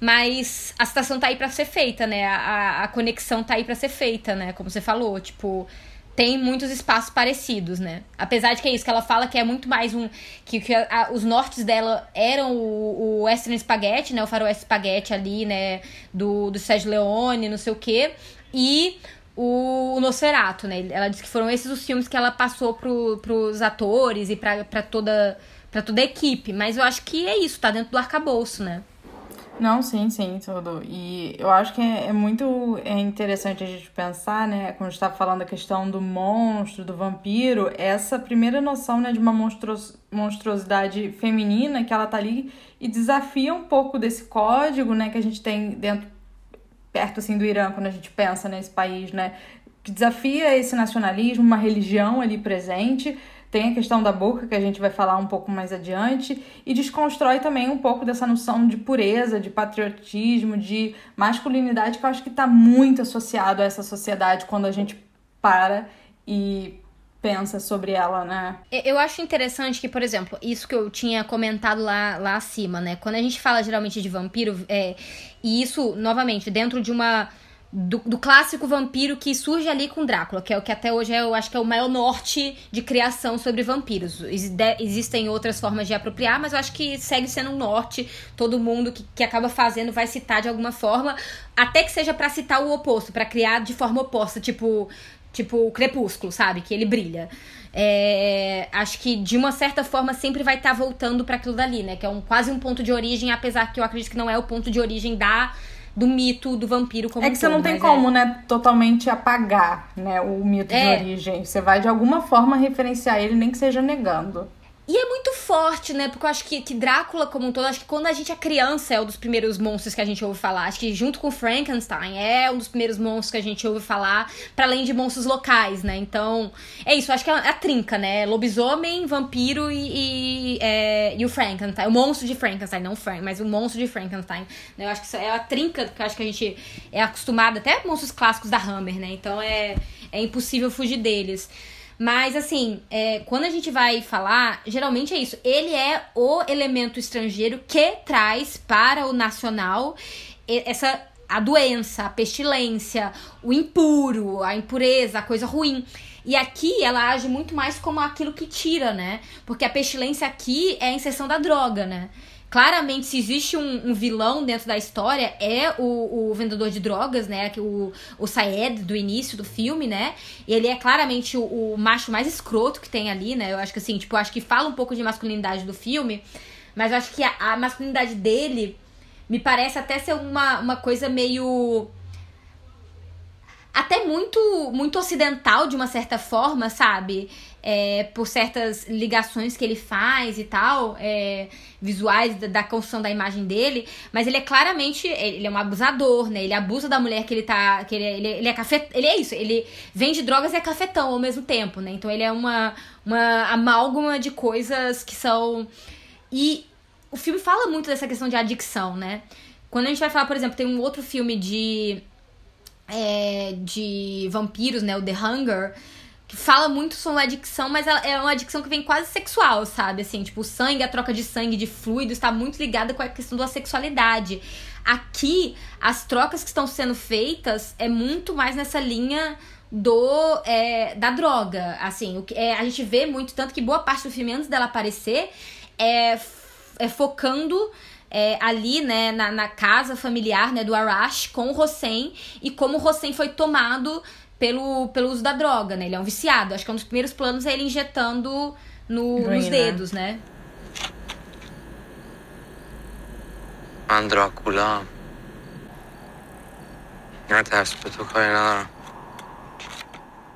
mas a citação tá aí pra ser feita, né? A- a conexão tá aí pra ser feita, né? Como você falou, tipo tem muitos espaços parecidos, né? Apesar de que é isso, que ela fala que é muito mais um. Que, que a- os nortes dela eram o, o Western Spaghetti, né? O faroeste Spaghetti ali, né? Do, do Sérgio Leone, não sei o quê. E o, o Nosferatu, né? Ela disse que foram esses os filmes que ela passou pro, pros atores e pra, pra toda. Pra toda a equipe, mas eu acho que é isso, tá dentro do arcabouço, né? Não, sim, sim, tudo. E eu acho que é, é muito é interessante a gente pensar, né, quando a gente tá falando da questão do monstro, do vampiro, essa primeira noção, né, de uma monstros, monstruosidade feminina que ela tá ali e desafia um pouco desse código, né, que a gente tem dentro, perto, assim, do Irã, quando a gente pensa nesse país, né, que desafia esse nacionalismo, uma religião ali presente, tem a questão da boca, que a gente vai falar um pouco mais adiante, e desconstrói também um pouco dessa noção de pureza, de patriotismo, de masculinidade, que eu acho que está muito associado a essa sociedade quando a gente para e pensa sobre ela, né? Eu acho interessante que, por exemplo, isso que eu tinha comentado lá, lá acima, né? Quando a gente fala geralmente de vampiro, é, e isso, novamente, dentro de uma. Do, do clássico vampiro que surge ali com Drácula, que é o que até hoje é, eu acho que é o maior norte de criação sobre vampiros. Existem outras formas de apropriar, mas eu acho que segue sendo um norte. Todo mundo que, que acaba fazendo vai citar de alguma forma, até que seja pra citar o oposto, pra criar de forma oposta, tipo tipo o crepúsculo, sabe? Que ele brilha. É, acho que de uma certa forma sempre vai estar voltando para aquilo dali, né? Que é um, quase um ponto de origem, apesar que eu acredito que não é o ponto de origem da do mito do vampiro como É um que você todo, não tem como, né, totalmente apagar, né, o mito É. de origem. Você vai de alguma forma referenciar ele, nem que seja negando. E é muito forte, né? Porque eu acho que, que Drácula, como um todo, acho que quando a gente é criança é um dos primeiros monstros que a gente ouve falar. Acho que junto com Frankenstein é um dos primeiros monstros que a gente ouve falar, para além de monstros locais, né? Então, é isso, acho que é a trinca, né? Lobisomem, vampiro e, e, é, e o Frankenstein. O monstro de Frankenstein, não o Frank, mas o monstro de Frankenstein. né? Eu acho que isso é a trinca que acho que a gente é acostumado, até monstros clássicos da Hammer, né? Então é, é impossível fugir deles. Mas, assim, é, quando a gente vai falar, geralmente é isso. Ele é o elemento estrangeiro que traz para o nacional essa a doença, a pestilência, o impuro, a impureza, a coisa ruim. E aqui ela age muito mais como aquilo que tira, né? Porque a pestilência aqui é a inserção da droga, né? Claramente, se existe um, um vilão dentro da história, é o, o vendedor de drogas, né? O, o Saed do início do filme, né? E ele é claramente o, o macho mais escroto que tem ali, né? Eu acho que assim, tipo, acho que fala um pouco de masculinidade do filme, mas acho que a, a masculinidade dele me parece até ser uma, uma coisa meio até muito muito ocidental de uma certa forma, sabe? É, por certas ligações que ele faz e tal, é, visuais da, da, construção da imagem dele, mas ele é claramente, ele é um abusador, né? Ele abusa da mulher que ele tá, que ele, ele, ele é cafet, ele é isso, ele vende drogas e é cafetão ao mesmo tempo, né? Então ele é uma, uma amálgama de coisas que são... E o filme fala muito dessa questão de adicção, né? Quando a gente vai falar, por exemplo, tem um outro filme de é, de vampiros, né? O The Hunger, que fala muito sobre uma adicção, mas é uma adicção que vem quase sexual, sabe? Assim, tipo, o sangue, a troca de sangue, de fluidos, está muito ligada com a questão da sexualidade. Aqui, as trocas que estão sendo feitas é muito mais nessa linha do é, da droga. Assim, o que, é, a gente vê muito, tanto que boa parte do filme, antes dela aparecer, é, é focando é, ali, né, na, na, casa familiar, né, do Arash com o Hossein e como o Hossein foi tomado pelo, pelo uso da droga, né? Ele é um viciado. Acho que é um dos primeiros planos é ele injetando no, nos dedos, né? Androculam.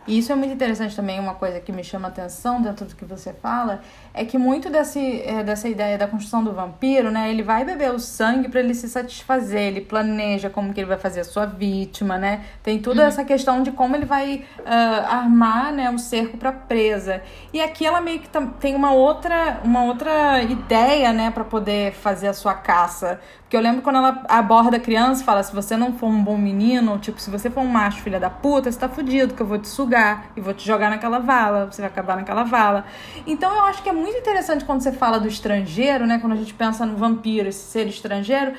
Isso é muito interessante também, uma coisa que me chama atenção dentro do que você fala, é que muito desse, é, dessa ideia da construção do vampiro, né? Ele vai beber o sangue para ele se satisfazer, ele planeja como que ele vai fazer a sua vítima, né? Tem toda uhum. essa questão de como ele vai uh, armar né, o cerco para presa. E aqui ela meio que tem uma outra, uma outra ideia, né, para poder fazer a sua caça. Porque eu lembro quando ela aborda a criança e fala: se você não for um bom menino, tipo, se você for um macho filha da puta, você tá fudido, que eu vou te sugar e vou te jogar naquela vala, você vai acabar naquela vala. Então eu acho que é muito interessante quando você fala do estrangeiro, né? Quando a gente pensa no vampiro, esse ser estrangeiro,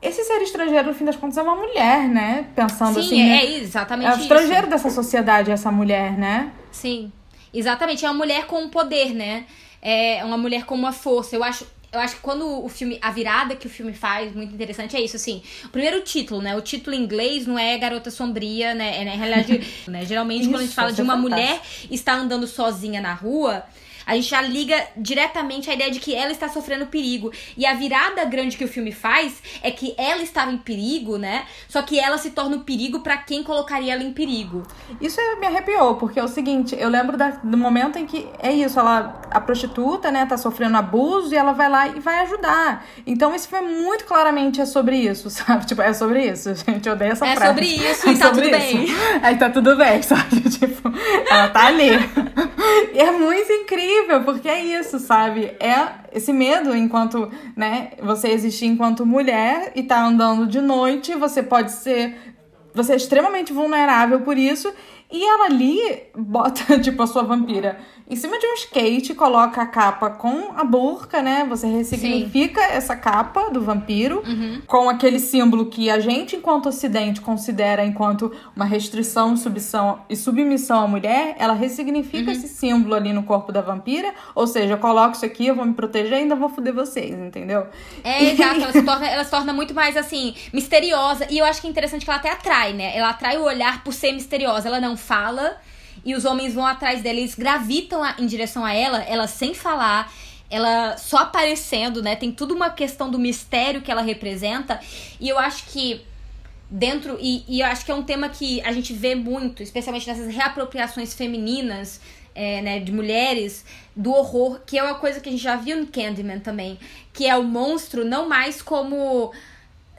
esse ser estrangeiro, no fim das contas, é uma mulher, né? Pensando Sim, assim. Sim, né? é exatamente É o estrangeiro isso. dessa sociedade, essa mulher, né? Sim. Exatamente, é uma mulher com poder, né? É uma mulher com uma força. Eu acho eu acho que quando o filme, a virada que o filme faz, muito interessante, é isso, assim. O primeiro título, né? O título em inglês não é Garota Sombria, né? É, na realidade, <laughs> né? Geralmente, isso, quando a gente fala de uma é mulher estar andando sozinha na rua, a gente já liga diretamente a ideia de que ela está sofrendo perigo. E a virada grande que o filme faz é que ela estava em perigo, né? Só que ela se torna um perigo para quem colocaria ela em perigo. Isso me arrepiou, porque é o seguinte, eu lembro da, do momento em que é isso, ela a prostituta, né, tá sofrendo abuso e ela vai lá e vai ajudar. Então isso foi muito claramente é sobre isso, <laughs> sabe? Tipo, é sobre isso. Gente, eu odeio essa é frase. É sobre isso e tá tudo isso. bem. Aí tá tudo bem, <laughs> sabe? Tipo, ela tá ali. <laughs> e é muito incrível incrível, porque é isso, sabe? É esse medo enquanto, né, você existir enquanto mulher e tá andando de noite, você pode ser você é extremamente vulnerável por isso e ela ali bota, <laughs> tipo, a sua vampira em cima de um skate, coloca a capa com a burca, né? Você ressignifica Sim. essa capa do vampiro uhum. com aquele símbolo que a gente, enquanto ocidente, considera enquanto uma restrição submissão, e submissão à mulher. Ela ressignifica uhum. esse símbolo ali no corpo da vampira. Ou seja, eu coloco isso aqui, eu vou me proteger e ainda vou foder vocês, entendeu? É, exato. Ela <laughs> se, torna, ela se torna muito mais, assim, misteriosa. E eu acho que é interessante que ela até atrai, né? Ela atrai o olhar por ser misteriosa. Ela não fala e os homens vão atrás dela, eles gravitam em direção a ela, ela sem falar, ela só aparecendo, né? Tem tudo uma questão do mistério que ela representa. E eu acho que dentro. E, e eu acho que é um tema que a gente vê muito, especialmente nessas reapropriações femininas. É, né, de mulheres do horror, que é uma coisa que a gente já viu no Candyman também, que é o monstro não mais como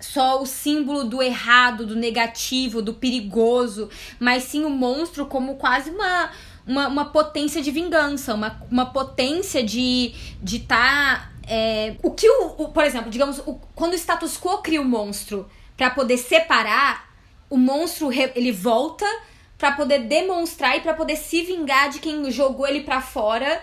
só o símbolo do errado, do negativo, do perigoso, mas sim o monstro como quase uma, uma, uma potência de vingança, uma, uma potência de. De tá, é, o que o, o, Por exemplo, digamos, o, quando o status quo cria o monstro para poder separar, o monstro ele volta para poder demonstrar e para poder se vingar de quem jogou ele para fora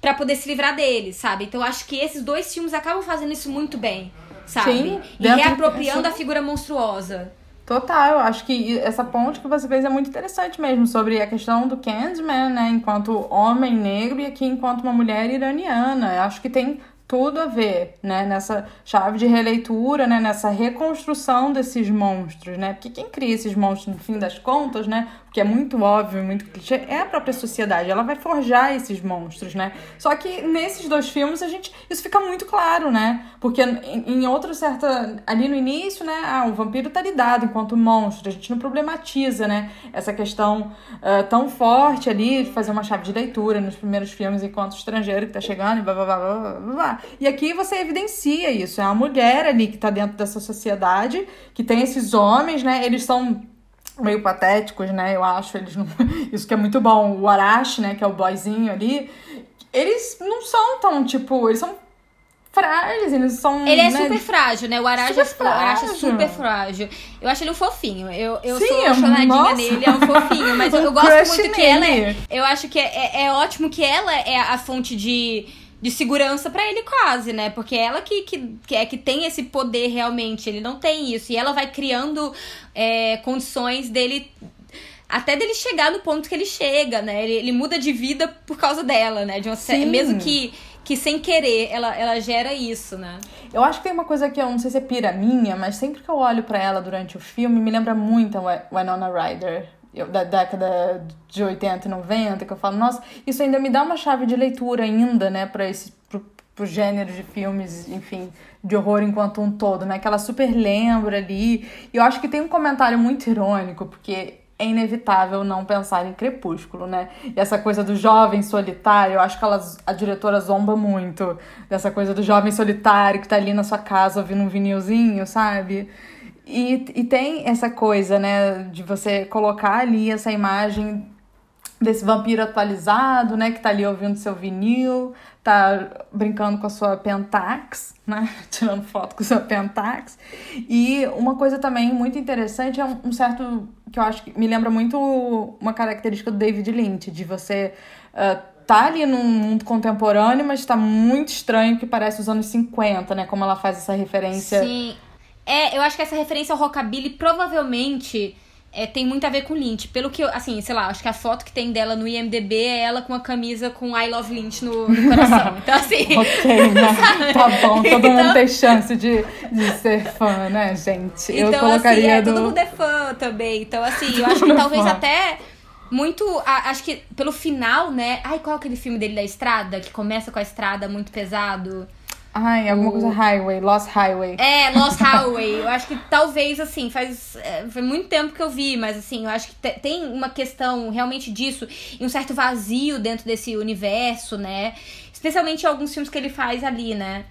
para poder se livrar dele, sabe? Então acho que esses dois filmes acabam fazendo isso muito bem sabe? Sim, e reapropriando a figura monstruosa. Total, eu acho que essa ponte que você fez é muito interessante mesmo, sobre a questão do Candyman, né, enquanto homem negro e aqui enquanto uma mulher iraniana. Eu acho que tem tudo a ver, né? Nessa chave de releitura, né? Nessa reconstrução desses monstros, né? Porque quem cria esses monstros, no fim das contas, né? Porque é muito óbvio, muito clichê, é a própria sociedade. Ela vai forjar esses monstros, né? Só que nesses dois filmes, a gente... Isso fica muito claro, né? Porque em, em outra certa... Ali no início, né? Ah, o vampiro tá lidado enquanto monstro. A gente não problematiza, né? Essa questão uh, tão forte ali de fazer uma chave de leitura nos primeiros filmes enquanto estrangeiro que tá chegando e blá, blá, blá, blá, blá. E aqui você evidencia isso. É uma mulher ali que está dentro dessa sociedade, que tem esses homens, né? Eles são meio patéticos, né? Eu acho eles não... <laughs> isso que é muito bom. O Arashi, né, que é o boyzinho ali, eles não são tão tipo, eles são frágeis, eles são. Ele é né? super frágil, né? O Arashi, Super o Arashi é frágil. super frágil. Eu acho ele um fofinho. Eu, eu Sim, sou é apaixonadinha nossa. nele, é um fofinho. Mas eu, <laughs> eu gosto muito que ela é. nele. Eu acho que é, é, é ótimo que ela é a fonte de. De segurança pra ele quase, né? Porque ela que, que, que é que tem esse poder realmente. Ele não tem isso. E ela vai criando é, condições dele até dele chegar no ponto que ele chega, né? Ele, ele muda de vida por causa dela, né? De uma, mesmo que, que sem querer ela, ela gera isso, né? Eu acho que tem uma coisa que eu não sei se é pira minha, mas sempre que eu olho pra ela durante o filme, me lembra muito a Wi- Winona Ryder. Eu, da década de 80 e 90, que eu falo, nossa, isso ainda me dá uma chave de leitura ainda, né, pra esse pro, pro gênero de filmes, enfim, de horror enquanto um todo, né, que ela super lembra ali. E eu acho que tem um comentário muito irônico, porque é inevitável não pensar em Crepúsculo, né? E essa coisa do jovem solitário, eu acho que ela, a diretora zomba muito dessa coisa do jovem solitário que tá ali na sua casa ouvindo um vinilzinho, sabe? E, e tem essa coisa, né, de você colocar ali essa imagem desse vampiro atualizado, né, que tá ali ouvindo seu vinil, tá brincando com a sua Pentax, né, <laughs> tirando foto com a sua Pentax. E uma coisa também muito interessante é um, certo, que eu acho que me lembra muito uma característica do David Lynch, de você uh, tá ali num mundo contemporâneo, mas tá muito estranho que parece os anos 50, né, como ela faz essa referência. Sim. É, eu acho que essa referência ao rockabilly provavelmente é, tem muito a ver com Lynch. Pelo que eu, assim, sei lá, acho que a foto que tem dela no IMDB é ela com a camisa com I Love Lynch no, no coração. <laughs> Então, assim. Ok, né? <laughs> Tá bom, todo mundo Então- tem chance de, de ser fã, né, gente? eu Então, colocaria assim, é, do. todo mundo é fã também. Então, assim, eu acho <laughs> que talvez Fã. até muito. a- acho que pelo final, né? Ai, qual é aquele filme dele da estrada? Que começa com a estrada muito pesado. Ai, alguma coisa Highway, Lost Highway. É, Lost Highway. Eu acho que talvez, assim, faz. é, foi muito tempo que eu vi, mas assim, eu acho que te- tem uma questão realmente disso e um certo vazio dentro desse universo, né? Especialmente alguns filmes que ele faz ali, né?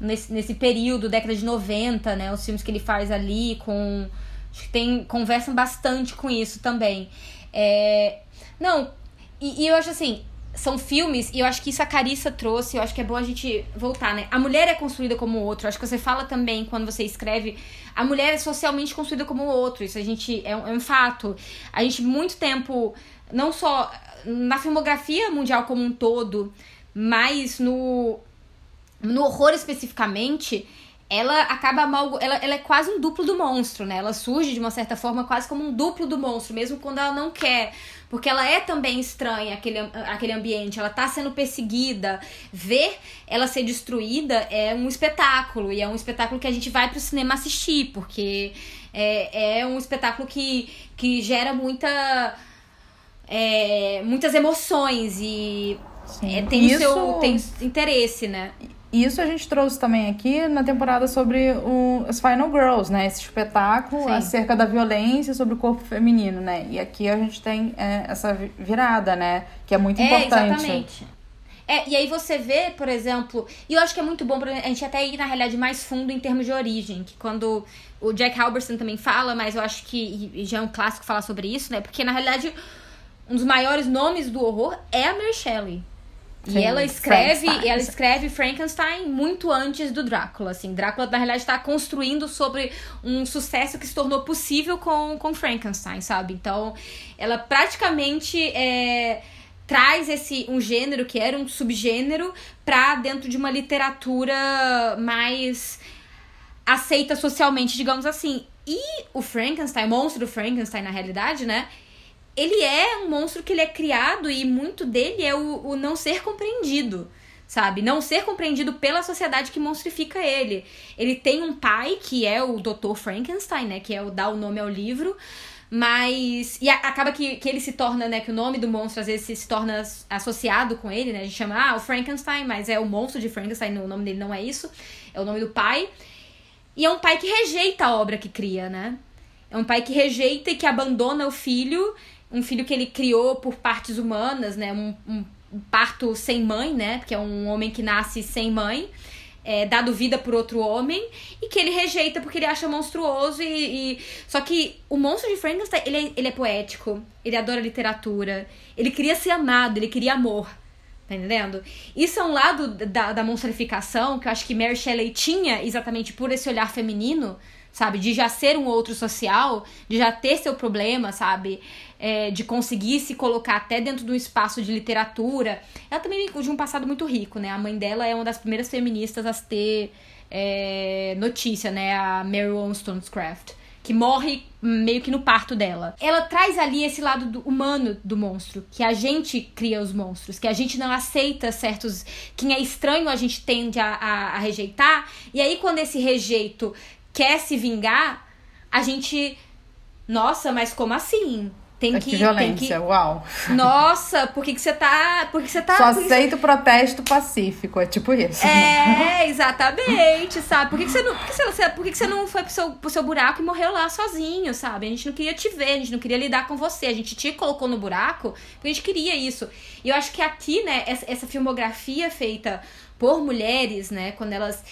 Nesse, nesse período, década de 90, né? Os filmes que ele faz ali com. Acho que tem. conversam bastante com isso também. É, não, e, e eu acho assim, são filmes, e eu acho que isso a Carissa trouxe, eu acho que é bom a gente voltar, né? A mulher é construída como o outro. Eu acho que você fala também, quando você escreve, a mulher é socialmente construída como o outro. Isso a gente é um, é um fato. A gente, muito tempo, não só na filmografia mundial como um todo, mas no, no horror especificamente, ela acaba mal. Ela, ela é quase um duplo do monstro, né? Ela surge de uma certa forma quase como um duplo do monstro, mesmo quando ela não quer. Porque ela é também estranha, aquele, aquele ambiente, ela tá sendo perseguida. Ver ela ser destruída é um espetáculo, e é um espetáculo que a gente vai pro cinema assistir, porque é, é um espetáculo que, que gera muita. é, muitas emoções e é, tem Isso- o seu tem interesse, né? E isso a gente trouxe também aqui na temporada sobre o, as Final Girls, né? Esse espetáculo Sim. acerca da violência sobre o corpo feminino, né? E aqui a gente tem é, essa vi- virada, né? Que é muito É, importante. exatamente. É, e aí você vê, por exemplo, e eu acho que é muito bom pra a gente até ir na realidade mais fundo em termos de origem, que quando o Jack Halberstam também fala, mas eu acho que já é um clássico falar sobre isso, né? Porque na realidade um dos maiores nomes do horror é a Mary Shelley. E Sim, ela escreve, Frankenstein. ela escreve Frankenstein muito antes do Drácula, assim. Drácula, na realidade, está construindo sobre um sucesso que se tornou possível com, com Frankenstein, sabe? Então, ela praticamente é, traz esse um gênero que era um subgênero pra dentro de uma literatura mais aceita socialmente, digamos assim. E o Frankenstein, o monstro do Frankenstein, na realidade, né? Ele é um monstro que ele é criado e muito dele é o, o não ser compreendido. sabe? Não ser compreendido pela sociedade que monstrifica ele. Ele tem um pai que é o Dr. Frankenstein, né? Que é o dá o nome ao livro. Mas. E a, acaba que, que ele se torna, né? Que o nome do monstro às vezes se, se torna associado com ele, né? A gente chama, ah, o Frankenstein, mas é o monstro de Frankenstein, o nome dele não é isso. É o nome do pai. E é um pai que rejeita a obra que cria, né? É um pai que rejeita e que abandona o filho, um filho que ele criou por partes humanas, né? Um, um parto sem mãe, né? Porque é um homem que nasce sem mãe. É, dado vida por outro homem e que ele rejeita porque ele acha monstruoso e, e... só que o monstro de Frankenstein ele é, ele é poético ele adora literatura ele queria ser amado ele queria amor Tá entendendo? Isso é um lado da, da monstrificação que eu acho que Mary Shelley tinha exatamente por esse olhar feminino, sabe? De já ser um outro social, de já ter seu problema, sabe? É, de conseguir se colocar até dentro de um espaço de literatura. Ela também vem de um passado muito rico, né? A mãe dela é uma das primeiras feministas a ter é, notícia, né? A Mary Wollstonecraft que morre meio que no parto dela. Ela traz ali esse lado do humano do monstro, que a gente cria os monstros, que a gente não aceita certos. Quem é estranho a gente tende a, a, a rejeitar, e aí quando esse rejeito quer se vingar, a gente. Nossa, mas como assim? Tem que, que violência, tem que... uau. Nossa, por que, que você tá. Por que você tá. Só aceita o protesto pacífico, é tipo isso. É, exatamente, sabe? Por que, que você não. Por que você, por que, que você não foi pro seu, pro seu buraco e morreu lá sozinho, sabe? A gente não queria te ver, a gente não queria lidar com você. A gente te colocou no buraco porque a gente queria isso. E eu acho que aqui, né, essa, essa filmografia feita por mulheres, né, quando elas,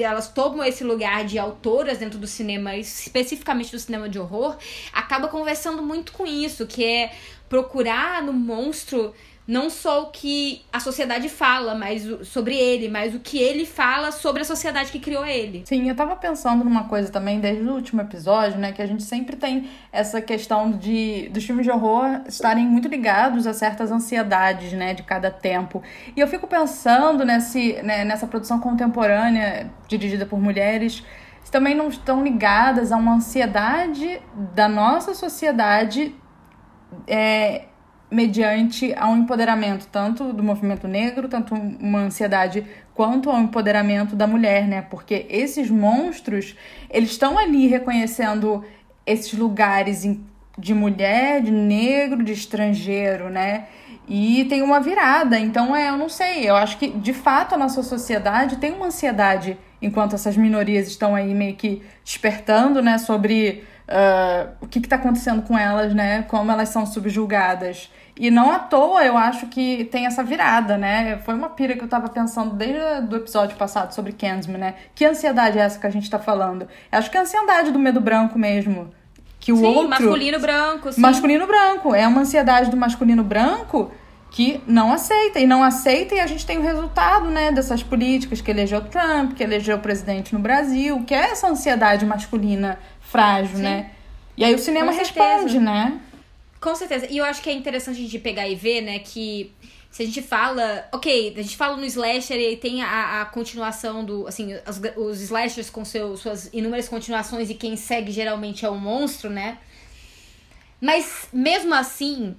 elas tomam esse lugar de autoras dentro do cinema, especificamente do cinema de horror, acaba conversando muito com isso, que é procurar no monstro não só o que a sociedade fala mas sobre ele, mas o que ele fala sobre a sociedade que criou ele. Sim, eu tava pensando numa coisa também desde o último episódio, né, que a gente sempre tem essa questão de dos filmes de horror estarem muito ligados a certas ansiedades, né, de cada tempo. E eu fico pensando nesse, né, nessa produção contemporânea dirigida por mulheres também não estão ligadas a uma ansiedade da nossa sociedade é, mediante a um empoderamento tanto do movimento negro, tanto uma ansiedade quanto ao empoderamento da mulher, né? Porque esses monstros, eles estão ali reconhecendo esses lugares de mulher, de negro, de estrangeiro, né? E tem uma virada. Então, é, eu não sei, eu acho que de fato a nossa sociedade tem uma ansiedade enquanto essas minorias estão aí meio que despertando, né, sobre uh, o que está acontecendo com elas, né, como elas são subjugadas. E não à toa eu acho que tem essa virada, né? Foi uma pira que eu tava pensando desde o episódio passado sobre Kensman, né? Que ansiedade é essa que a gente tá falando? Eu acho que é a ansiedade do medo branco mesmo. Que o sim, outro. masculino branco, sim. Masculino branco. É uma ansiedade do masculino branco que não aceita. E não aceita, e a gente tem o resultado, né, dessas políticas que elegeu Trump, que elegeu o presidente no Brasil, que é essa ansiedade masculina frágil, sim. né? E aí o cinema responde, né? Com certeza. E eu acho que é interessante a gente pegar e ver, né, que se a gente fala. Ok, a gente fala no slasher e tem a, a continuação do. Assim, os, os slashers com seu, suas inúmeras continuações e quem segue geralmente é o monstro, né? Mas mesmo assim,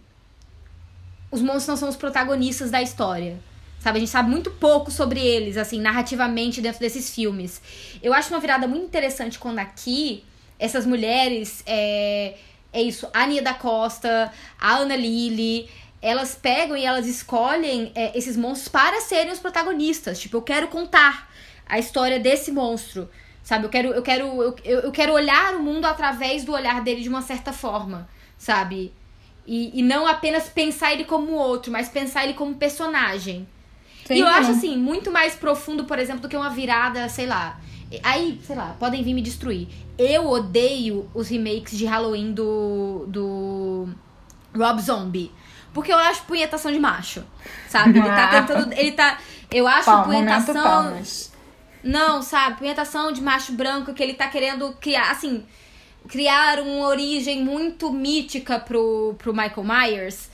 os monstros não são os protagonistas da história. Sabe, a gente sabe muito pouco sobre eles, assim, narrativamente dentro desses filmes. Eu acho uma virada muito interessante quando aqui essas mulheres. É, é isso, a Ania da Costa, a Ana Lili, elas pegam e elas escolhem é, esses monstros para serem os protagonistas. Tipo, eu quero contar a história desse monstro. Sabe, eu quero, eu quero, eu, eu quero olhar o mundo através do olhar dele de uma certa forma, sabe? E, e não apenas pensar ele como outro, mas pensar ele como personagem. Sim, e eu acho assim, muito mais profundo, por exemplo, do que uma virada, sei lá. Aí, sei lá, podem vir me destruir. Eu odeio os remakes de Halloween do, do Rob Zombie. Porque eu acho punhetação de macho. Sabe? Ele tá <laughs> tentando. Ele tá. Eu acho Pal, punhetação. Não, sabe? Punhetação de macho branco que ele tá querendo criar. Assim. Criar uma origem muito mítica pro, pro Michael Myers.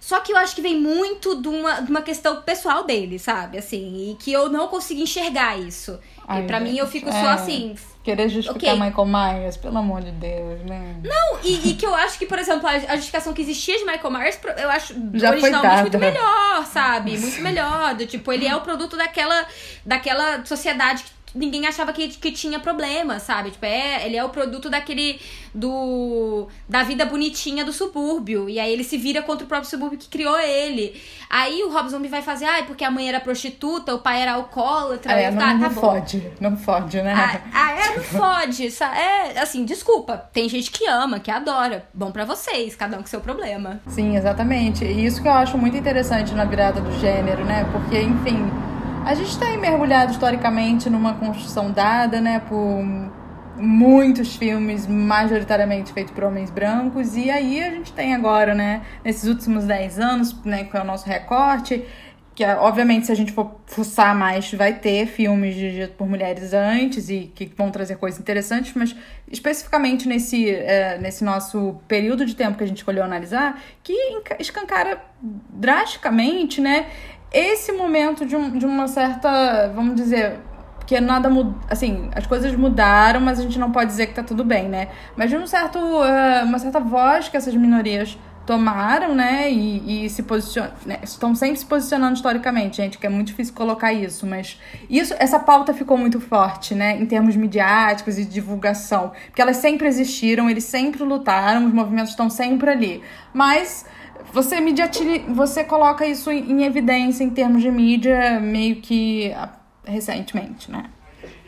Só que eu acho que vem muito de uma, de uma questão pessoal dele, sabe? Assim, e que eu não consigo enxergar isso. Ai, e pra mim eu fico é. só assim, Querer justificar okay. Michael Myers, pelo amor de Deus, né? Não, e, e, que eu acho que, por exemplo, a, a, justificação que existia de Michael Myers, eu acho Já originalmente muito melhor, sabe? Muito melhor. Do, tipo, ele é o produto daquela, daquela sociedade que ninguém achava que, que tinha problema, sabe? Tipo, é, ele é o produto daquele do da vida bonitinha do subúrbio e aí ele se vira contra o próprio subúrbio que criou ele. Aí o Rob Zombie vai fazer, ai, ah, porque a mãe era prostituta, o pai era alcoólatra, é, não, tá, não tá fode, não fode, né? Ah, ah é, não fode, é, assim, desculpa, tem gente que ama, que adora. Bom para vocês, cada um com seu problema. Sim, exatamente. E isso que eu acho muito interessante na virada do gênero, né? Porque, enfim, a gente está mergulhado historicamente numa construção dada, né, por muitos filmes majoritariamente feitos por homens brancos. E aí a gente tem agora, né, nesses últimos 10 anos, né, que é o nosso recorte, que obviamente se a gente for fuçar mais vai ter filmes dirigidos por mulheres antes e que vão trazer coisas interessantes, mas especificamente nesse, é, nesse nosso período de tempo que a gente escolheu analisar, que escancara drasticamente, né, esse momento de, um, de uma certa, vamos dizer, que nada mudou, assim, as coisas mudaram, mas a gente não pode dizer que tá tudo bem, né? Mas de um certo, uh, uma certa voz que essas minorias tomaram, né, e, e se posicionam, né, estão sempre se posicionando historicamente, gente, que é muito difícil colocar isso, mas isso, essa pauta ficou muito forte, né, em termos midiáticos e divulgação, porque elas sempre existiram, eles sempre lutaram, os movimentos estão sempre ali, mas você mediatili, você coloca isso em evidência em termos de mídia meio que ah, recentemente, né?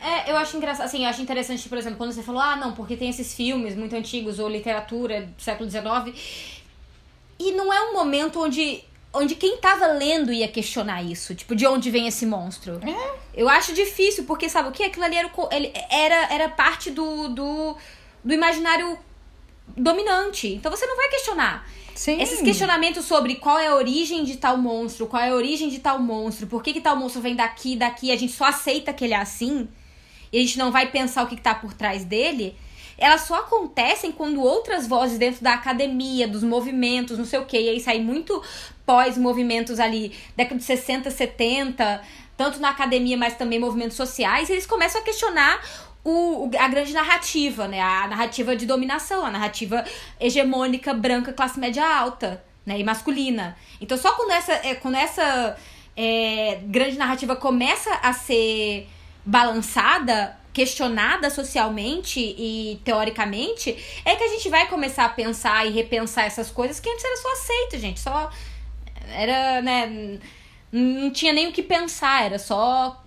É, eu acho engraçado, assim, eu acho interessante, por exemplo, quando você falou, ah, não, porque tem esses filmes muito antigos ou literatura do século XIX. E não é um momento onde onde quem tava lendo ia questionar isso, tipo, de onde vem esse monstro. É. Eu acho difícil, porque sabe o que? Aquilo ali era, era, era parte do, do, do imaginário dominante. Então você não vai questionar. Sim. Esses questionamentos sobre qual é a origem de tal monstro, qual é a origem de tal monstro, por que, que tal monstro vem daqui, daqui, a gente só aceita que ele é assim, e a gente não vai pensar o que, que tá por trás dele, elas só acontecem quando outras vozes dentro da academia, dos movimentos, não sei o que, e aí sai muito pós-movimentos ali, década de 60, 70, tanto na academia, mas também movimentos sociais, eles começam a questionar o, a grande narrativa, né? A narrativa de dominação, a narrativa hegemônica, branca, classe média alta, né? E masculina. Então, só quando essa, é, quando essa é, grande narrativa começa a ser balançada, questionada socialmente e teoricamente, é que a gente vai começar a pensar e repensar essas coisas que antes era só aceito, gente. Só era, né? Não tinha nem o que pensar, era só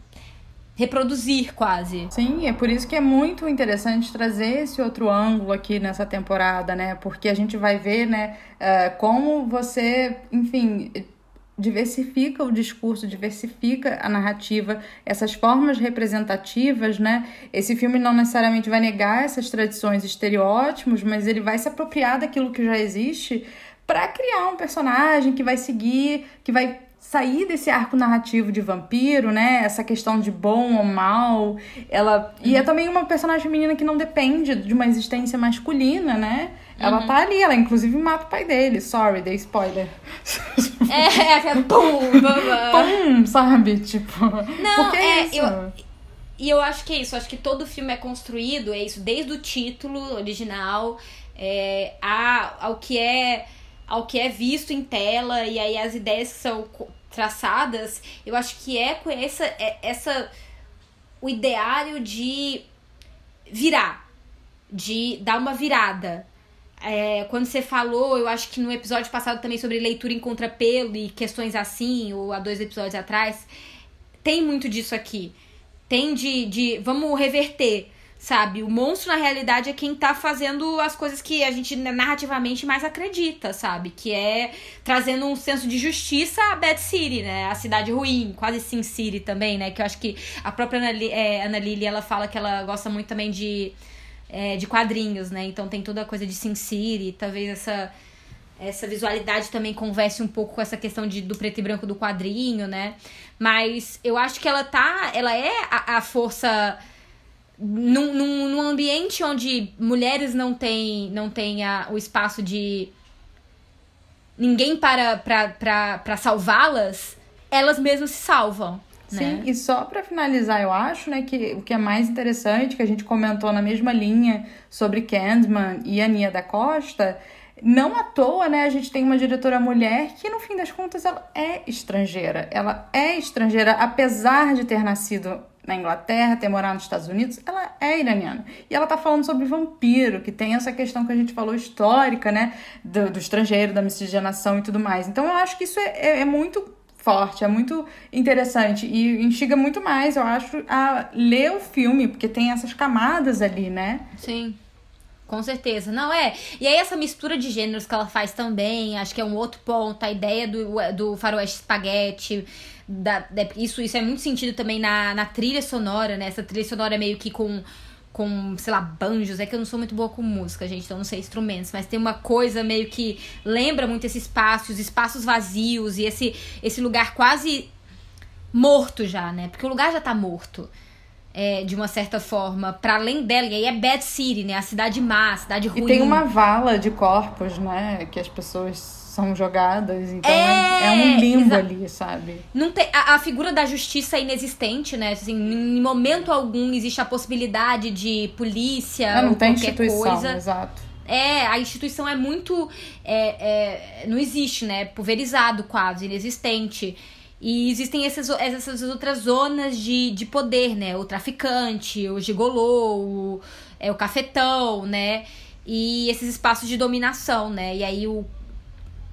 reproduzir quase. Sim, é por isso que é muito interessante trazer esse outro ângulo aqui nessa temporada, né? Porque a gente vai ver, né, uh, como você, enfim, diversifica o discurso, diversifica a narrativa, essas formas representativas, né? Esse filme não necessariamente vai negar essas tradições estereótipos, mas ele vai se apropriar daquilo que já existe para criar um personagem que vai seguir, que vai sair desse arco narrativo de vampiro, né? Essa questão de bom ou mal. Ela uhum. e é uhum. também uma personagem feminina que não depende de uma existência masculina, né? Ela uhum. tá ali, ela inclusive mata o pai dele. Sorry, dei spoiler. <laughs> É, é, é pum, pum, sabe? Tipo, não, porque é, é isso. Eu... E eu acho que é isso, acho que todo filme é construído, é isso, desde o título original é, a, ao que é ao que é visto em tela e aí as ideias que são traçadas, eu acho que é com essa, é, essa o ideário de virar, de dar uma virada. É, quando você falou, eu acho que no episódio passado também sobre leitura em contrapelo e questões assim, ou há dois episódios atrás, tem muito disso aqui. Tem de, de vamos reverter sabe? O monstro, na realidade, é quem tá fazendo as coisas que a gente narrativamente mais acredita, sabe? Que é trazendo um senso de justiça a Bad City, né? A cidade ruim, quase Sin City também, né? Que eu acho que a própria Ana, é, Ana Lili, ela fala que ela gosta muito também de, é, de quadrinhos, né? Então tem toda a coisa de Sin City, talvez essa essa visualidade também converse um pouco com essa questão de, do preto e branco do quadrinho, né? Mas eu acho que ela tá. Ela é a, a força num, num, num ambiente onde mulheres não têm, não têm a, o espaço de ninguém para para salvá-las, elas mesmas se salvam. Sim, né? e só para finalizar, eu acho, né, que o que é mais interessante, que a gente comentou na mesma linha sobre Candyman e a Nia da Costa, não à toa, né, a gente tem uma diretora mulher que, no fim das contas, ela é estrangeira. Ela é estrangeira, apesar de ter nascido na Inglaterra, ter morado nos Estados Unidos, ela é iraniana. E ela tá falando sobre vampiro, que tem essa questão que a gente falou histórica, né, do, do estrangeiro, da miscigenação e tudo mais. Então eu acho que isso é, é, é muito forte, é muito interessante e instiga muito mais, eu acho, a ler o filme, porque tem essas camadas ali, né? Sim. Com certeza. Não, é. E aí essa mistura de gêneros que ela faz também, acho que é um outro ponto, a ideia do, do faroeste espaguete, da, isso, isso é muito sentido também na, na trilha sonora, né? Essa trilha sonora é meio que com, com, sei lá, banjos. É que eu não sou muito boa com música, gente, então não sei instrumentos, mas tem uma coisa meio que lembra muito esse espaço, os espaços vazios e esse, esse lugar quase morto já, né? Porque o lugar já tá morto é, de uma certa forma, para além dela. E aí é Bad City, né? A cidade má, a cidade ruim. E tem uma vala de corpos, né? Que as pessoas são jogadas. Então é, é um limbo ali, sabe? Não tem, a, a, figura da justiça é inexistente, né? Assim, em momento algum existe a possibilidade de polícia é, não ou tem qualquer instituição, coisa. Exato. É, a instituição é muito. É, é, não existe, né? Pulverizado quase, inexistente. E existem essas, essas outras zonas de, de poder, né? O traficante, o gigolô, o, é, o cafetão, né? E esses espaços de dominação, né? E aí o,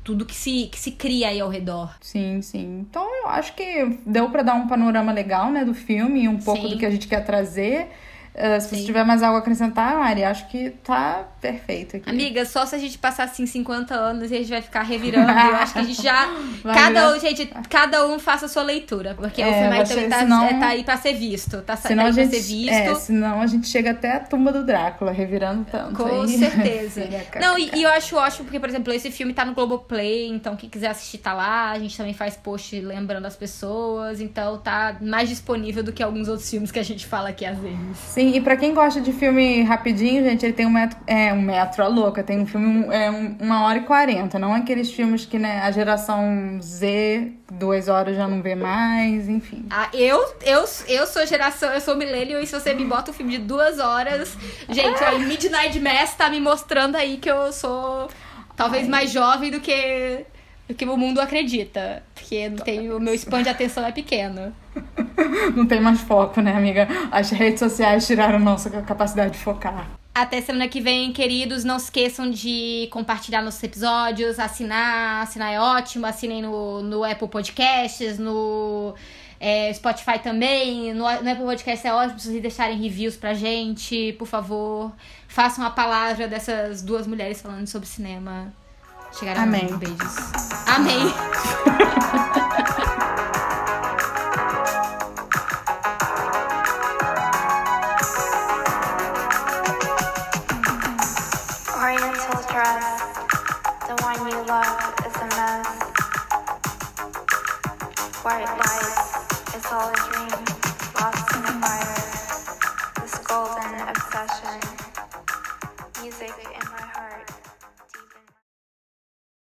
tudo que se, que se cria aí ao redor. Sim, sim. Então eu acho que deu para dar um panorama legal, né, do filme, um pouco sim. do que a gente quer trazer. Uh, se Sim. você tiver mais algo a acrescentar, Mari, acho que tá perfeito aqui. Amiga, só se a gente passar assim 50 anos e a gente vai ficar revirando. eu acho que a gente já. <laughs> cada um, gente, cada um faça a sua leitura. Porque é, o filme também tá, senão, é, tá aí pra ser visto. Tá, senão tá aí pra gente, ser visto. É, senão a gente chega até a tumba do Drácula, revirando tanto. Com aí. certeza. <laughs> Não, e, e, eu acho ótimo, porque, por exemplo, esse filme tá no Globoplay, então quem quiser assistir tá lá. A gente também faz post lembrando as pessoas. Então tá mais disponível do que alguns outros filmes que a gente fala aqui às vezes. Sim, e pra quem gosta de filme rapidinho, gente, ele tem um metro. É, um metro, a louca. Tem um filme, é, um, uma hora e quarenta. Não é aqueles filmes que, né, a geração Z, duas horas já não vê mais, enfim. Ah, eu, eu, eu sou geração, eu sou milênio, e se você me bota um filme de duas horas. Gente, o Midnight Mass tá me mostrando aí que eu sou talvez Ai. mais jovem do que do que o mundo acredita. Porque não tem, o meu span de atenção é pequeno. <laughs> não tem mais foco, né, amiga? As redes sociais tiraram nossa capacidade de focar. Até semana que vem, queridos. Não esqueçam de compartilhar nossos episódios, assinar. Assinar é ótimo. Assinem no, no Apple Podcasts, no é, Spotify também. No, no Apple Podcast é ótimo vocês deixarem reviews pra gente, por favor. Façam a palavra dessas duas mulheres falando sobre cinema. Chegaram Amém. Beijos. Amém. Oriental dress, the one you love is a mess. White light is all